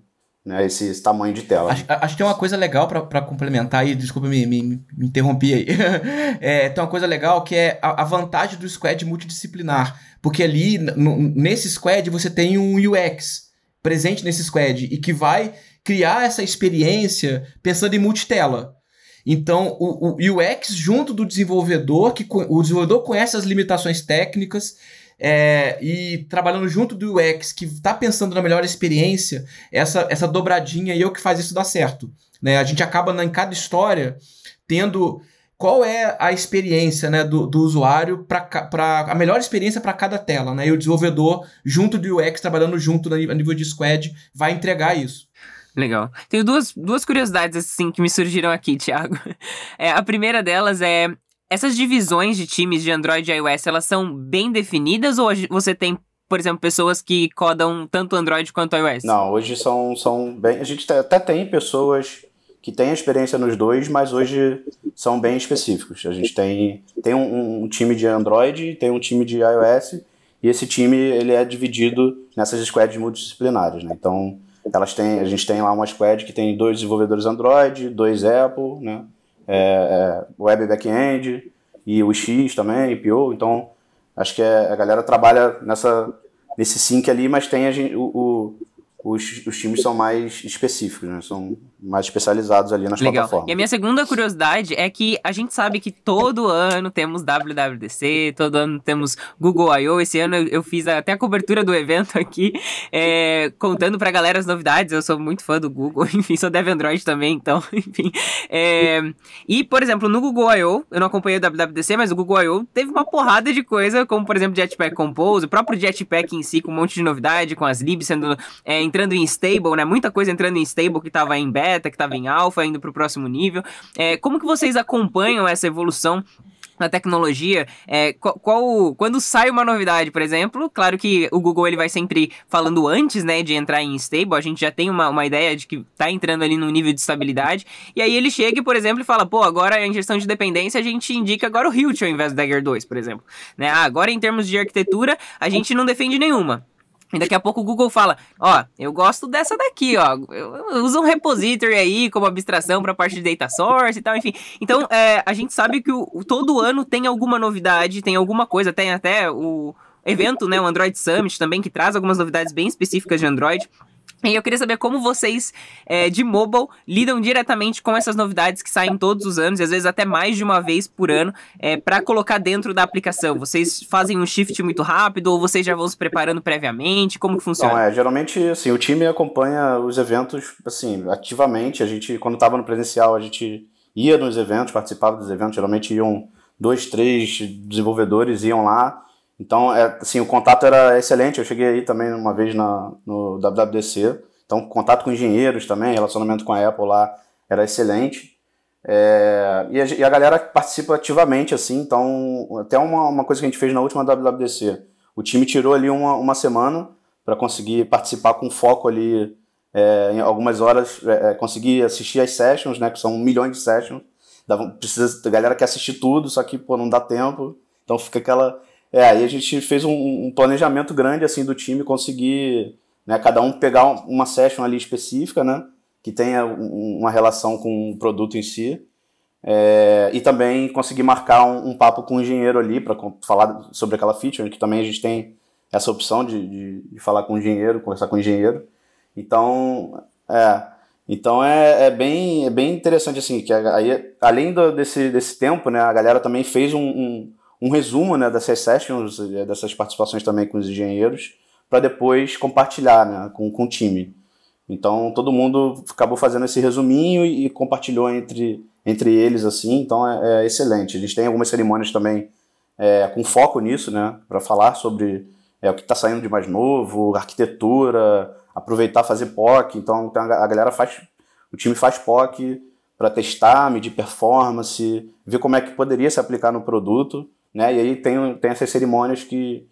né, esse, esse, tamanho de tela. Acho, acho, que tem uma coisa legal para complementar aí, desculpa me, me, me aí. é, tem uma coisa legal que é a, a, vantagem do squad multidisciplinar, porque ali, nesse squad, você tem um UX presente nesse squad e que vai criar essa experiência pensando em multitela. Então, o, o UX junto do desenvolvedor, que o desenvolvedor conhece as limitações técnicas, é, e trabalhando junto do UX, que está pensando na melhor experiência, essa, essa dobradinha aí é o que faz isso dar certo. Né? A gente acaba em cada história tendo qual é a experiência né, do, do usuário para a melhor experiência para cada tela, né? E o desenvolvedor, junto do UX, trabalhando junto a nível de squad, vai entregar isso. Legal. Tenho duas, duas curiosidades assim que me surgiram aqui, Thiago. É, a primeira delas é essas divisões de times de Android e iOS, elas são bem definidas ou você tem por exemplo, pessoas que codam tanto Android quanto iOS? Não, hoje são, são bem. A gente até tem pessoas que têm experiência nos dois, mas hoje são bem específicos. A gente tem, tem um, um time de Android, tem um time de iOS, e esse time ele é dividido nessas squads multidisciplinares. Né? Então, elas têm, a gente tem lá uma squad que tem dois desenvolvedores Android, dois Apple, né? É, é, web backend e o X também, PO. Então, acho que é, a galera trabalha nessa, nesse sync ali, mas tem a gente, o os, os times são mais específicos, né? São mais especializados ali nas Legal. plataformas. E a minha segunda curiosidade é que a gente sabe que todo ano temos WWDC, todo ano temos Google I.O. Esse ano eu, fiz até a cobertura do evento aqui, é, contando pra galera as novidades. Eu sou muito fã do Google, enfim, sou dev Android também, então, enfim. É, e, por exemplo, no Google I.O., eu não acompanhei o WWDC, mas o Google I.O. teve uma porrada de coisa, como, por exemplo, Jetpack Compose, o próprio Jetpack em si, com um monte de novidade, com as libs sendo, é, entrando em stable, né? Muita coisa entrando em stable que tava em beta, que estava em alfa, indo para o próximo nível. É, como que vocês acompanham essa evolução na tecnologia, é, qual, qual, quando sai uma novidade, por exemplo, claro que o Google ele vai sempre falando antes, né, de entrar em stable, a gente já tem uma, uma ideia de que tá entrando ali num nível de estabilidade, e aí ele chega, por exemplo, e fala, pô, agora em gestão de dependência a gente indica agora o Hilt ao invés do Dagger 2, por exemplo, né, ah, agora em termos de arquitetura a gente não defende nenhuma, e daqui a pouco o Google fala, ó, eu gosto dessa daqui, ó. Uso um repository aí como abstração para parte de data source e tal, enfim. Então, é, a gente sabe que o, todo ano tem alguma novidade, tem alguma coisa, tem até o evento, né, o Android Summit também, que traz algumas novidades bem específicas de Android. E eu queria saber como vocês é, de mobile lidam diretamente com essas novidades que saem todos os anos, e às vezes até mais de uma vez por ano, é, para colocar dentro da aplicação. Vocês fazem um shift muito rápido ou vocês já vão se preparando previamente? Como que funciona? É, geralmente, assim, o time acompanha os eventos, assim, ativamente. A gente, quando estava no presencial, a gente ia nos eventos, participava dos eventos. Geralmente iam dois, três desenvolvedores, iam lá então, é, assim, o contato era excelente. Eu cheguei aí também uma vez na, no WWDC. Então, contato com engenheiros também, relacionamento com a Apple lá era excelente. É, e, a, e, a, galera participa ativamente, assim. Então, até uma, uma coisa que a gente fez na última WWDC. O time tirou ali uma, uma semana para conseguir participar com foco ali é, em algumas horas, é, é, conseguir assistir as sessions, né, que são um milhão de sessions. Dava, precisa, a galera quer assistir tudo, só que pô, não dá tempo. Então fica aquela é, aí a gente fez um, um, planejamento grande assim do time conseguir, né, cada um pegar uma session ali específica, né, que tenha um, uma relação com o produto em si, é, e também conseguir marcar um, um papo com o engenheiro ali para falar sobre aquela feature, que também a gente tem essa opção de, de, de, falar com o engenheiro, conversar com o engenheiro. Então, é, então é, é, bem, é bem interessante assim, que aí, além do, desse, desse tempo, né, a galera também fez um, um um resumo né, dessas sessions, eh, dessas participações também com os engenheiros, para depois compartilhar né, com, com o time. Então todo mundo acabou fazendo esse resuminho e, compartilhou entre, entre eles assim, então é, é, excelente. Eles têm algumas cerimônias também é, com foco nisso, né, para falar sobre é, o que está saindo de mais novo, arquitetura, aproveitar fazer POC. Então a galera faz, o time faz POC para testar, medir performance, ver como é que poderia se aplicar no produto. Né? E aí tem, tem essas cerimônias que,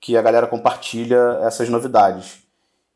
que a galera compartilha essas novidades.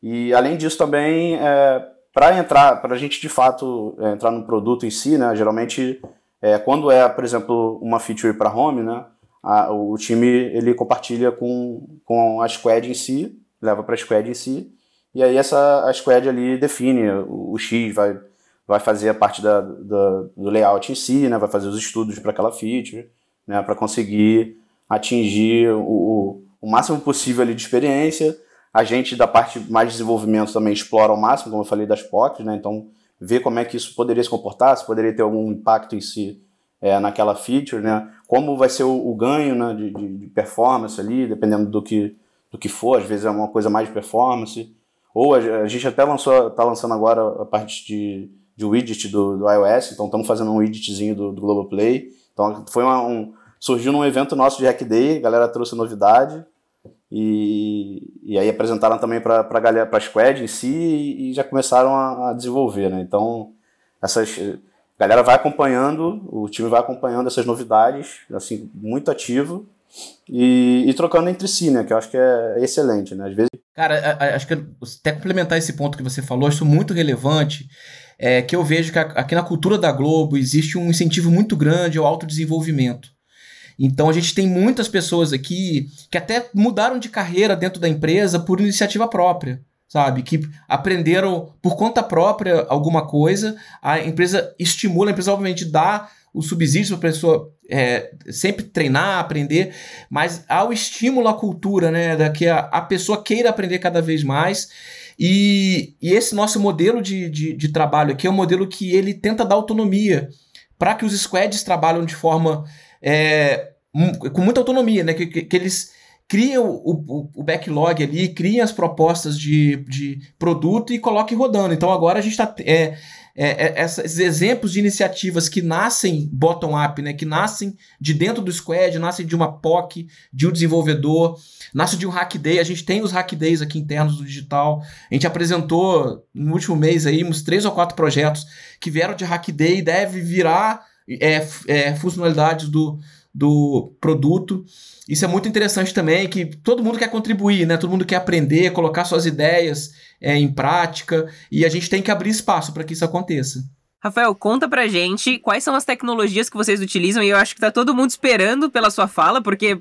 E além disso também, é, para entrar, para a gente de fato é, entrar no produto em si, né? geralmente é, quando é, por exemplo, uma feature para home, né? A, o time ele compartilha com, com a squad em si, leva para a squad em si, e aí essa a squad ali define o, o X vai vai fazer a parte da, da, do layout em si, né? vai fazer os estudos para aquela feature né, para conseguir atingir o, o, máximo possível ali de experiência. A gente da parte mais de desenvolvimento também explora ao máximo, como eu falei, das POCs, né? Então, ver como é que isso poderia se comportar, se poderia ter algum impacto em si é, naquela feature, né? Como vai ser o, o ganho né, de, de, performance ali, dependendo do que, do que for, às vezes é uma coisa mais de performance. Ou a, a gente até lançou, está lançando agora a parte de, de widget do, do iOS, então estamos fazendo um widgetzinho do, do Globoplay, Então foi uma, um, surgiu num evento nosso de Hack Day, a galera trouxe novidade e, e aí apresentaram também para a galera, para a squad em si e, e já começaram a, a, desenvolver, né? Então essas a galera vai acompanhando, o time vai acompanhando essas novidades, assim muito ativo e, e trocando entre si, né? Que eu acho que é excelente, né? Às vezes Cara, acho que até complementar esse ponto que você falou, acho muito relevante, é que eu vejo que aqui na cultura da Globo existe um incentivo muito grande ao autodesenvolvimento. Então a gente tem muitas pessoas aqui que até mudaram de carreira dentro da empresa por iniciativa própria, sabe? Que aprenderam por conta própria alguma coisa, a empresa estimula, a empresa obviamente dá o subsídio para a pessoa é, sempre treinar, aprender, mas há o estímulo à cultura, né? Da que a, a pessoa queira aprender cada vez mais. E, e esse nosso modelo de, de, de, trabalho aqui é um modelo que ele tenta dar autonomia para que os squads trabalhem de forma é, com muita autonomia, né? Que, que, que eles criam o, o, o, backlog ali, criam as propostas de, de produto e coloquem rodando. Então agora a gente está. É, é, é, esses exemplos de iniciativas que nascem bottom-up, né, que nascem de dentro do squad, nascem de uma POC, de um desenvolvedor, nasce de um hack day. A gente tem os hack days aqui internos do digital. A gente apresentou no último mês aí uns três ou quatro projetos que vieram de hack day e deve virar é, é, funcionalidades do, do produto. Isso é muito interessante também, que todo mundo quer contribuir, né? Todo mundo quer aprender, colocar suas ideias é, em prática, e a gente tem que abrir espaço para que isso aconteça. Rafael, conta pra gente quais são as tecnologias que vocês utilizam, e eu acho que tá todo mundo esperando pela sua fala, porque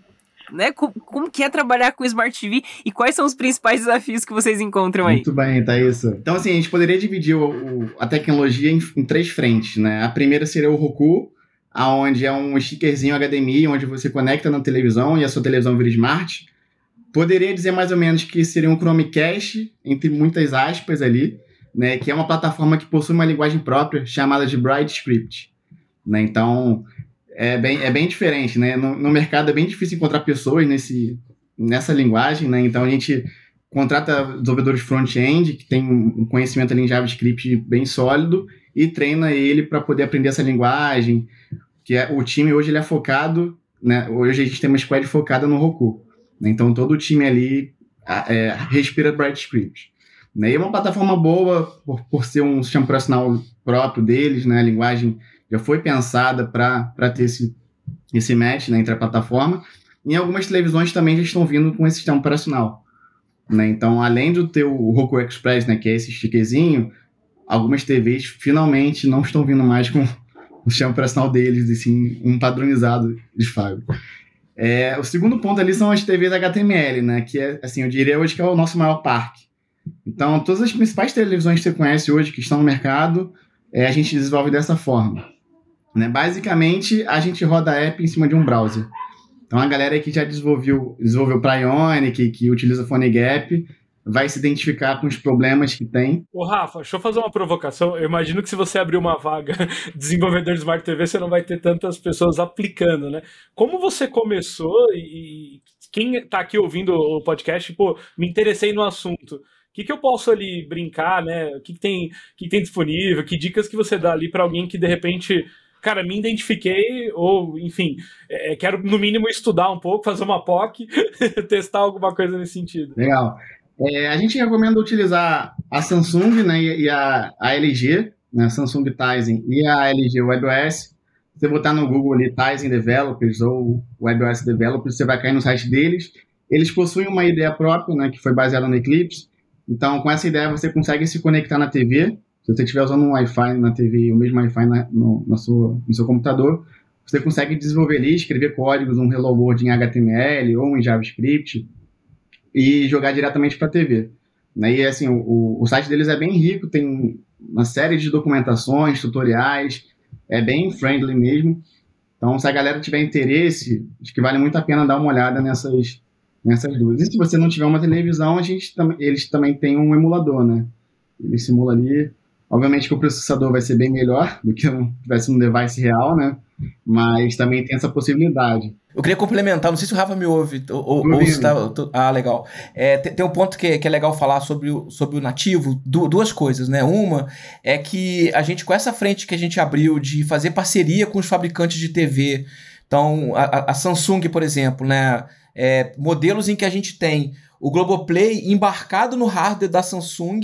né, como, como que é trabalhar com Smart TV e quais são os principais desafios que vocês encontram aí? Muito bem, tá isso. Então, assim, a gente poderia dividir o, o, a tecnologia em, em, três frentes, né? A primeira seria o Roku, aonde é um stickerzinho HDMI, onde você conecta na televisão e a sua televisão vira smart. Poderia dizer mais ou menos que seria um Chromecast, entre muitas aspas ali, né, que é uma plataforma que possui uma linguagem própria chamada de BrideScript. Né? Então, é bem, é bem diferente. Né? No, no mercado é bem difícil encontrar pessoas nesse, nessa linguagem, né? então a gente contrata desenvolvedores front-end que tem um conhecimento ali em JavaScript bem sólido e treina ele para poder aprender essa linguagem. Que é, o time hoje ele é focado, né? Hoje a gente tem uma squad focada no Roku. Né? Então todo o time ali é, respira BrightScript. Né? E é uma plataforma boa por, por ser um sistema operacional próprio deles, né? A linguagem já foi pensada para ter esse, esse match né, entre a plataforma. E algumas televisões também já estão vindo com esse sistema operacional. Né? Então, além do ter o Roku Express, né, que é esse stickerzinho, algumas TVs finalmente não estão vindo mais com o sistema operacional deles, assim, um padronizado de fábrica. É, o segundo ponto ali são as TVs HTML, né? Que é, assim, eu diria hoje que é o nosso maior parque. Então, todas as principais televisões que você conhece hoje que estão no mercado, é, a gente desenvolve dessa forma. Né? Basicamente, a gente roda a app em cima de um browser. Então, a galera que já desenvolveu, desenvolveu para Ionic, que utiliza PhoneGap, vai se identificar com os problemas que tem. Ô, Rafa, deixa eu fazer uma provocação. Eu imagino que se você abrir uma vaga desenvolvedor de Smart TV, você não vai ter tantas pessoas aplicando, né? Como você começou e quem está aqui ouvindo o podcast, pô, me interessei no assunto. O que, que eu posso ali brincar, né? O que, que tem, que tem disponível? Que dicas que você dá ali para alguém que de repente cara, me identifiquei, ou, enfim, é, quero no mínimo estudar um pouco, fazer uma POC, testar alguma coisa nesse sentido. Legal. É, a gente recomenda utilizar a Samsung né, e a, a LG, né, Samsung Tizen e a LG WebOS. Você botar no Google ali Tizen Developers ou WebOS Developers, você vai cair no site deles. Eles possuem uma ideia própria, né, que foi baseada no Eclipse. Então, com essa ideia, você consegue se conectar na TV. Se você estiver usando um Wi-Fi na TV, o mesmo Wi-Fi na, no, na sua, no seu computador, você consegue desenvolver ali, escrever códigos, um Hello World em HTML ou em JavaScript e jogar diretamente para a TV. Né? E assim, o, o site deles é bem rico, tem uma série de documentações, tutoriais, é bem friendly mesmo. Então, se a galera tiver interesse, acho que vale muito a pena dar uma olhada nessas, nessas duas. E se você não tiver uma televisão, a gente eles também têm um emulador, né? Ele simula ali Obviamente que o processador vai ser bem melhor do que se tivesse um device real, né? Mas também tem essa possibilidade. Eu queria complementar, não sei se o Rafa me ouve, ou, ou se tá, Ah, legal. É, tem, tem, um ponto que, que, é legal falar sobre o, sobre o nativo, du, duas coisas, né? Uma é que a gente, com essa frente que a gente abriu de fazer parceria com os fabricantes de TV, então a, a Samsung, por exemplo, né? É, modelos em que a gente tem o Globoplay embarcado no hardware da Samsung,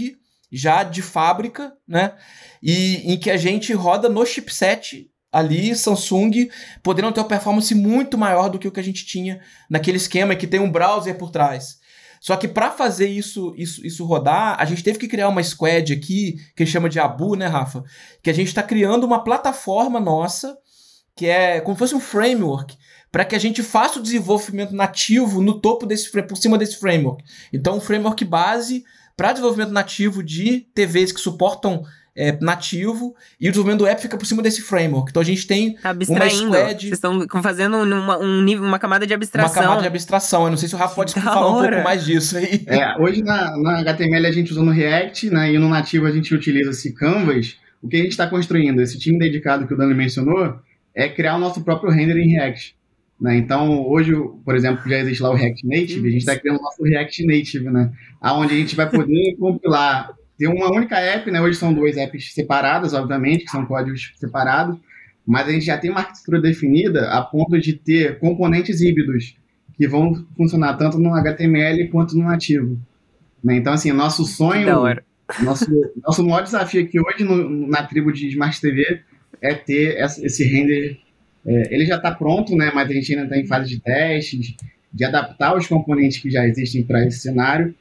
já de fábrica, né? E em que a gente roda no chipset ali, Samsung, podendo ter uma performance muito maior do que o que a gente tinha naquele esquema que tem um browser por trás. Só que para fazer isso, isso, isso rodar, a gente teve que criar uma squad aqui, que chama de Abu, né, Rafa? Que a gente está criando uma plataforma nossa, que é como se fosse um framework, para que a gente faça o desenvolvimento nativo no topo desse por cima desse framework. Então, um framework base para desenvolvimento nativo de TVs que suportam é, nativo e o desenvolvimento do app fica por cima desse framework. Então a gente tem uma squad. Vocês estão fazendo uma, um nível, uma camada de abstração. Uma camada de abstração. Eu não sei se o Rafa pode falar um pouco mais disso aí. É, hoje na, na HTML a gente usa no React, né, e no nativo a gente utiliza esse Canvas. O que a gente está construindo, esse time dedicado que o Dani mencionou, é criar o nosso próprio render em React. Né? Então, hoje, por exemplo, já existe lá o React Native, a gente está criando o nosso React Native, né? Onde a gente vai poder compilar, ter uma única app, né? Hoje são duas apps separadas, obviamente, que são códigos separados, mas a gente já tem uma arquitetura definida a ponto de ter componentes híbridos que vão funcionar tanto no HTML quanto no nativo. Né? Então, assim, nosso sonho, nosso, nosso maior desafio aqui hoje no, na tribo de Smart TV é ter esse render é, ele já está pronto, né, mas a gente ainda está em fase de testes, de adaptar os componentes que já existem para esse cenário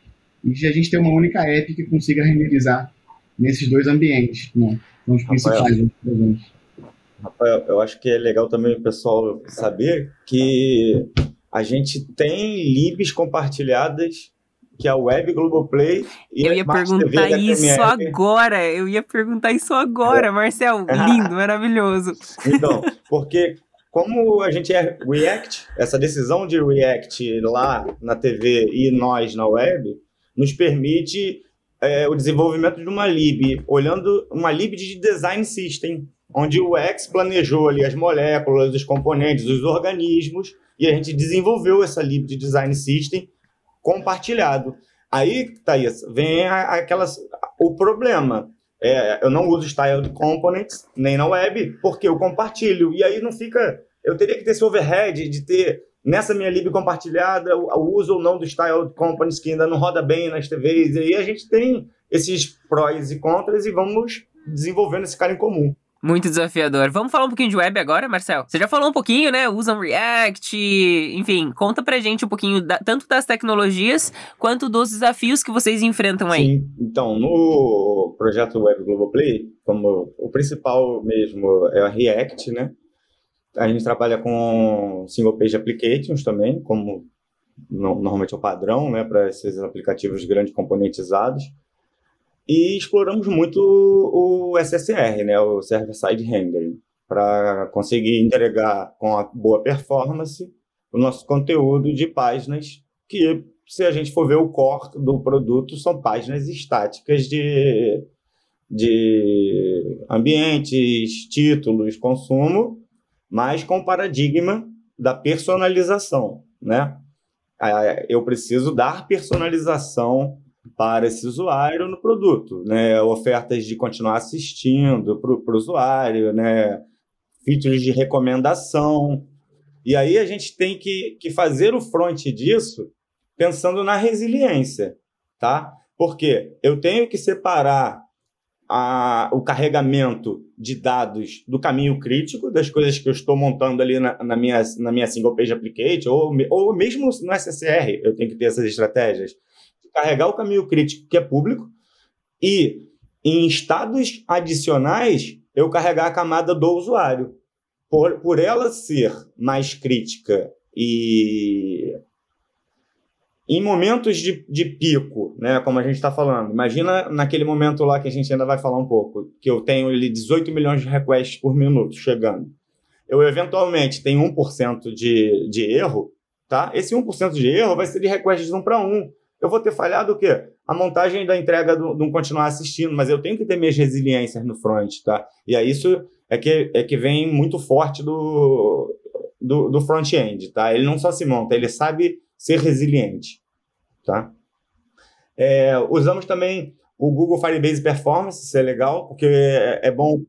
e de a gente ter uma única app que consiga renderizar nesses dois ambientes, né? São os principais Rafael, Rafael, eu acho que é legal também o pessoal saber que a gente tem libs compartilhadas que é a Web Globoplay e Eu ia perguntar isso agora, eu ia perguntar isso agora, é. Marcel, lindo, maravilhoso. Então, porque como a gente é React, essa decisão de React lá na TV e nós na web, nos permite é, o desenvolvimento de uma lib, olhando uma lib de design system, onde o X planejou ali as moléculas, os componentes, os organismos, e a gente desenvolveu essa lib de design system compartilhado. Aí, Thaís, vem aquelas, o problema. É, eu não uso styled components nem na web, porque eu compartilho. E aí não fica. Eu teria que ter esse overhead de ter nessa minha lib compartilhada o uso ou não do styled components que ainda não roda bem nas TVs. E aí a gente tem esses prós e contras e vamos desenvolvendo esse cara em comum. Muito desafiador. Vamos falar um pouquinho de web agora, Marcel? Você já falou um pouquinho, né? Usam React, enfim, conta pra gente um pouquinho da, tanto das tecnologias quanto dos desafios que vocês enfrentam aí. Sim, então, no projeto Web Global Play, como o principal mesmo é a React, né? A gente trabalha com single page applications também, como normalmente é o padrão, né, para esses aplicativos grandes componentizados. E exploramos muito o SSR, né, o Server Side Rendering, para conseguir entregar com a boa performance o nosso conteúdo de páginas que, se a gente for ver o core do produto, são páginas estáticas de, de ambientes, títulos, consumo, mas com o paradigma da personalização, né? Ah, eu preciso dar personalização para esse usuário no produto, né? Ofertas de continuar assistindo para o usuário, né? Features de recomendação. E aí a gente tem que, que fazer o front disso pensando na resiliência, tá? Porque eu tenho que separar a, o carregamento de dados do caminho crítico, das coisas que eu estou montando ali na, na, minha, na minha single page application, ou, ou mesmo no SSR, eu tenho que ter essas estratégias carregar o caminho crítico que é público e, em estados adicionais, eu carregar a camada do usuário. Por, por ela ser mais crítica e em momentos de, de pico, né, como a gente está falando, imagina naquele momento lá que a gente ainda vai falar um pouco, que eu tenho ali 18 milhões de requests por minuto chegando. Eu eventualmente tenho 1% de, de erro, tá? Esse 1% de erro vai ser de requests de 1 para 1 eu vou ter falhado o quê? A montagem da entrega do, não continuar assistindo, mas eu tenho que ter minhas resiliências no front, tá? E aí isso é que, é que vem muito forte do, do, do front-end, tá? Ele não só se monta, ele sabe ser resiliente, tá? É, usamos também o Google Firebase Performance, isso é legal, porque é, é bom.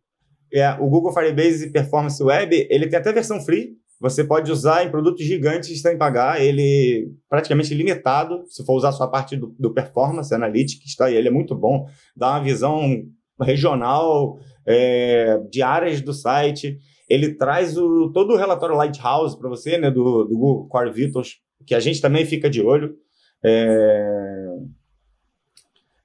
É, o Google Firebase Performance Web, ele tem até versão free, você pode usar em produtos gigantes sem pagar, ele praticamente limitado, se for usar só a parte do, do Performance Analytics, tá? Ele é muito bom, dá uma visão regional é, de áreas do site, ele traz o, todo o relatório Lighthouse para você, né, do, do Google Core Vitals, que a gente também fica de olho. É...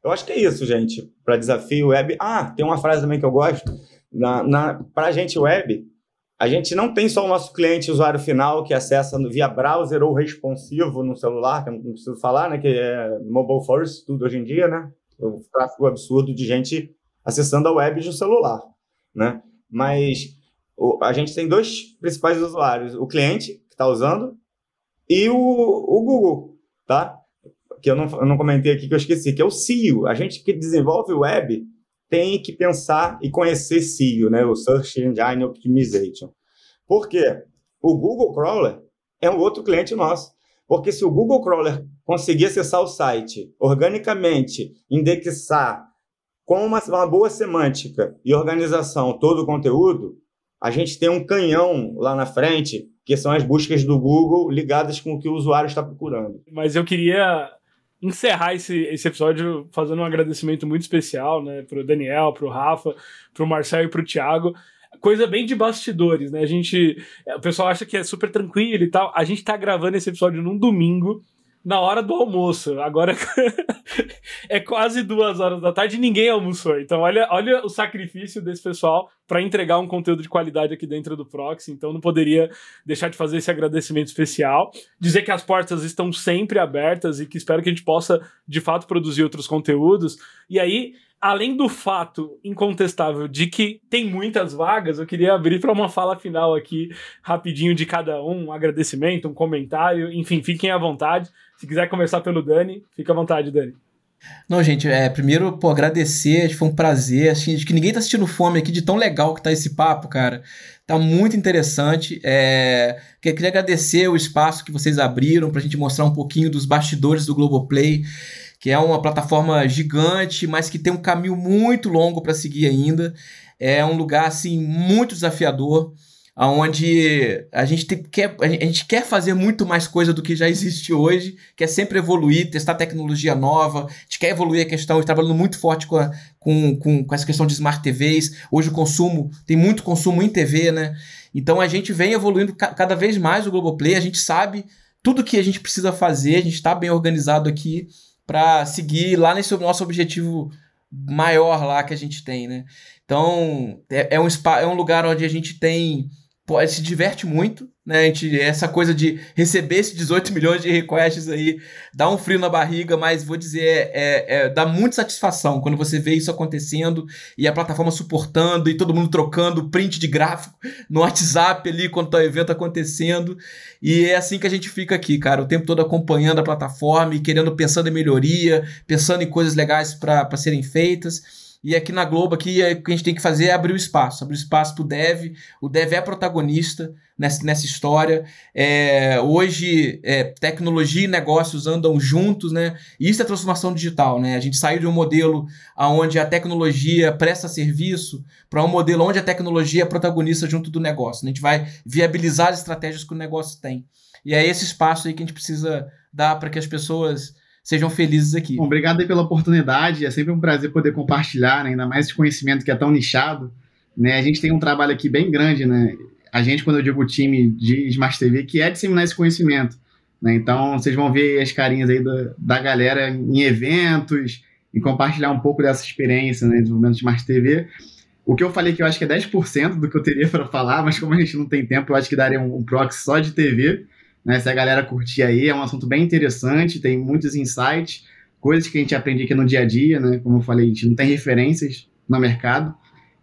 Eu acho que é isso, gente, para desafio web. Ah, tem uma frase também que eu gosto. Na, na, para a gente web, a gente não tem só o nosso cliente usuário final que acessa via browser ou responsivo no celular, que eu não preciso falar, né, que é mobile first, tudo hoje em dia, né? O tráfego absurdo de gente acessando a web no celular, né? Mas a gente tem dois principais usuários, o cliente, que está usando, e o, o Google, tá? Que eu não, eu não comentei aqui, que eu esqueci, que é o SEO. A gente que desenvolve web tem que pensar e conhecer SEO, né? O Search Engine Optimization. Por quê? O Google Crawler é um outro cliente nosso. Porque se o Google Crawler conseguir acessar o site organicamente, indexar com uma, uma boa semântica e organização todo o conteúdo, a gente tem um canhão lá na frente, que são as buscas do Google ligadas com o que o usuário está procurando. Mas eu queria encerrar esse, esse episódio fazendo um agradecimento muito especial, né, pro Daniel, pro Rafa, pro Marcel e pro Thiago. Coisa bem de bastidores, né? A gente. O pessoal acha que é super tranquilo e tal. A gente tá gravando esse episódio num domingo na hora do almoço. Agora é quase duas horas da tarde e ninguém almoçou. Então, olha, olha o sacrifício desse pessoal para entregar um conteúdo de qualidade aqui dentro do Proxy. Então, não poderia deixar de fazer esse agradecimento especial. Dizer que as portas estão sempre abertas e que espero que a gente possa, de fato, produzir outros conteúdos. E aí, além do fato incontestável de que tem muitas vagas, eu queria abrir para uma fala final aqui, rapidinho de cada um, um agradecimento, um comentário, enfim, fiquem à vontade. Se quiser começar pelo Dani, fica à vontade, Dani. Não, gente, é, primeiro, pô, agradecer, foi um prazer, de que ninguém tá assistindo fome aqui, de tão legal que tá esse papo, cara. Tá muito interessante. É, queria agradecer o espaço que vocês abriram pra gente mostrar um pouquinho dos bastidores do Globoplay, que é uma plataforma gigante, mas que tem um caminho muito longo para seguir ainda. É um lugar, assim, muito desafiador onde a gente, tem, quer, a gente quer fazer muito mais coisa do que já existe hoje, quer sempre evoluir, testar tecnologia nova, a gente quer evoluir a questão, trabalhando muito forte com, a, com, com, com essa questão de smart TVs. Hoje o consumo, tem muito consumo em TV, né? Então a gente vem evoluindo ca cada vez mais o Globoplay, a gente sabe tudo que a gente precisa fazer, a gente está bem organizado aqui para seguir lá nesse nosso objetivo maior lá que a gente tem, né? Então, é, é, um, spa, é um lugar onde a gente tem pode, se diverte muito, né? A gente, essa coisa de receber esses 18 milhões de requests aí dá um frio na barriga, mas vou dizer, é, é, é, dá muita satisfação quando você vê isso acontecendo e a plataforma suportando e todo mundo trocando print de gráfico no WhatsApp ali quando tá o evento acontecendo. E é assim que a gente fica aqui, cara, o tempo todo acompanhando a plataforma e querendo, pensando em melhoria, pensando em coisas legais para serem feitas. E aqui na Globo, aqui, é, o que a gente tem que fazer é abrir o espaço, abrir o espaço para o Dev. O Dev é protagonista nessa, nessa história. É, hoje, é, tecnologia e negócios andam juntos, né? E isso é transformação digital, né? A gente saiu de um modelo onde a tecnologia presta serviço para um modelo onde a tecnologia é protagonista junto do negócio. Né? A gente vai viabilizar as estratégias que o negócio tem. E é esse espaço aí que a gente precisa dar para que as pessoas sejam felizes aqui. Bom, obrigado pela oportunidade. É sempre um prazer poder compartilhar, né? ainda mais esse conhecimento que é tão nichado. Né? A gente tem um trabalho aqui bem grande, né? A gente, quando eu digo time de Smart TV, que é disseminar esse conhecimento. Né? Então, vocês vão ver as carinhas aí da, da galera em eventos e compartilhar um pouco dessa experiência, né? Desenvolvimento de Smart TV. O que eu falei que eu acho que é 10% do que eu teria para falar, mas como a gente não tem tempo, eu acho que daria um, um proxy só de TV. Né? Se a galera curtir aí, é um assunto bem interessante, tem muitos insights, coisas que a gente aprende aqui no dia a dia, né? Como eu falei, a gente não tem referências no mercado.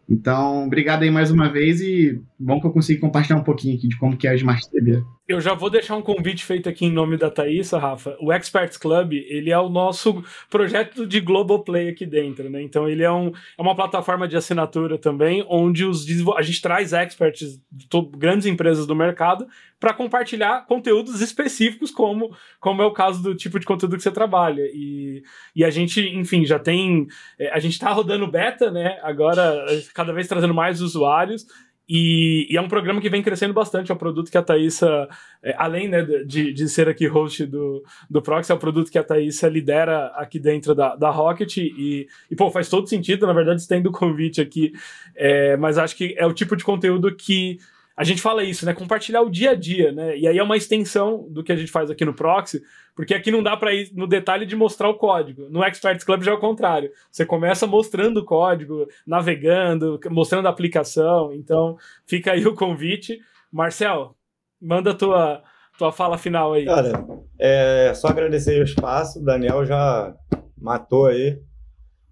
Então, obrigado aí mais uma vez e bom que eu consegui compartilhar um pouquinho aqui de como que é a Smart TV. Eu já vou deixar um convite feito aqui em nome da Thaisa, Rafa. O Experts Club, ele é o nosso projeto de Global Play aqui dentro, né? Então ele é, um, é uma plataforma de assinatura também, onde os a gente traz experts de grandes empresas do mercado para compartilhar conteúdos específicos, como, como é o caso do tipo de conteúdo que você trabalha. E, e a gente, enfim, já tem. É, a gente está rodando beta, né? Agora, cada vez trazendo mais usuários. E, e, é um programa que vem crescendo bastante. É um produto que a Thaisa, é, além né, de, de ser aqui host do, do Proxy, é um produto que a Thaisa lidera aqui dentro da, da Rocket. E, e, pô, faz todo sentido. Na verdade, estendo o convite aqui. É, mas acho que é o tipo de conteúdo que a gente fala isso, né? Compartilhar o dia a dia, né? E aí é uma extensão do que a gente faz aqui no Proxy, porque aqui não dá para ir no detalhe de mostrar o código. No Experts Club já é o contrário. Você começa mostrando o código, navegando, mostrando a aplicação. Então, fica aí o convite. Marcel, manda tua, tua fala final aí. Cara, é só agradecer o espaço. O Daniel já matou aí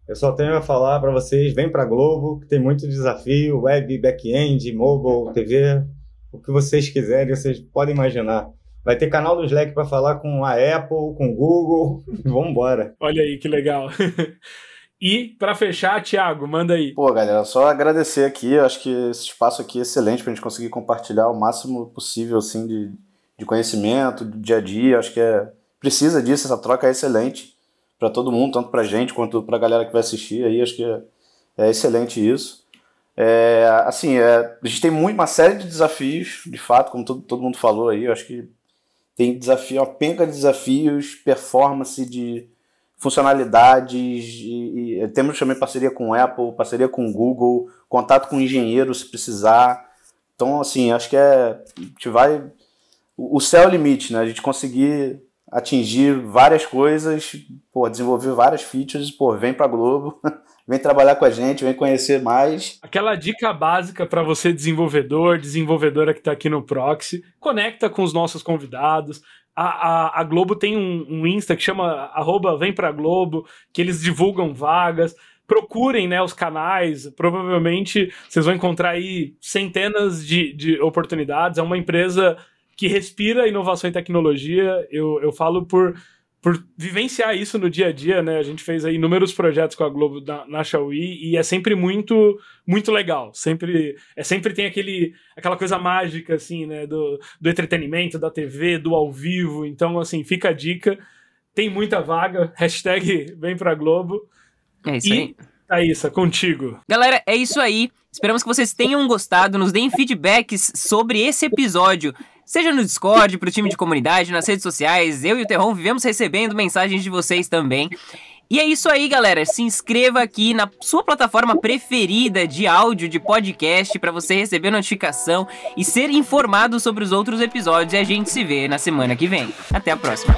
eu só tenho a falar para vocês, vem para Globo, que tem muito desafio, web, back-end, mobile, TV, o que vocês quiserem, vocês podem imaginar. Vai ter canal do Slack para falar com a Apple, com o Google, vamos embora. Olha aí que legal. E para fechar, Thiago, manda aí. Pô, galera, só agradecer aqui. Acho que esse espaço aqui é excelente para a gente conseguir compartilhar o máximo possível assim de, de conhecimento, do dia a dia. Acho que é precisa disso. Essa troca é excelente para todo mundo, tanto para gente quanto para a galera que vai assistir. Aí acho que é, é excelente isso. É, assim, é, a gente tem muito, uma série de desafios, de fato, como todo, todo mundo falou aí. Eu acho que tem desafio, uma penca de desafios, performance de funcionalidades. E, e, temos também parceria com Apple, parceria com Google, contato com engenheiro se precisar. Então, assim, acho que é. A gente vai. O céu é o limite, né? A gente conseguir atingir várias coisas, pô, desenvolver várias features, pô, vem pra Globo, vem trabalhar com a gente, vem conhecer mais. Aquela dica básica para você desenvolvedor, desenvolvedora que está aqui no Proxy, conecta com os nossos convidados. A, a, a Globo tem um, um, Insta que chama arroba vem pra Globo, que eles divulgam vagas procurem né, os canais, provavelmente vocês vão encontrar aí centenas de, de oportunidades. É uma empresa que respira inovação e tecnologia. Eu, eu falo por, por vivenciar isso no dia a dia, né? A gente fez aí inúmeros projetos com a Globo na, na Xiaomi e é sempre muito muito legal. Sempre é sempre tem aquele aquela coisa mágica assim, né, do, do entretenimento, da TV, do ao vivo. Então, assim, fica a dica. Tem muita vaga. Hashtag vem pra Globo. É isso e, aí. Thaísa, contigo. Galera, é isso aí. Esperamos que vocês tenham gostado, nos deem feedbacks sobre esse episódio. Seja no Discord, pro time de comunidade, nas redes sociais, eu e o Terron vivemos recebendo mensagens de vocês também. E é isso aí, galera. Se inscreva aqui na sua plataforma preferida de áudio, de podcast, para você receber notificação e ser informado sobre os outros episódios. E a gente se vê na semana que vem. Até a próxima.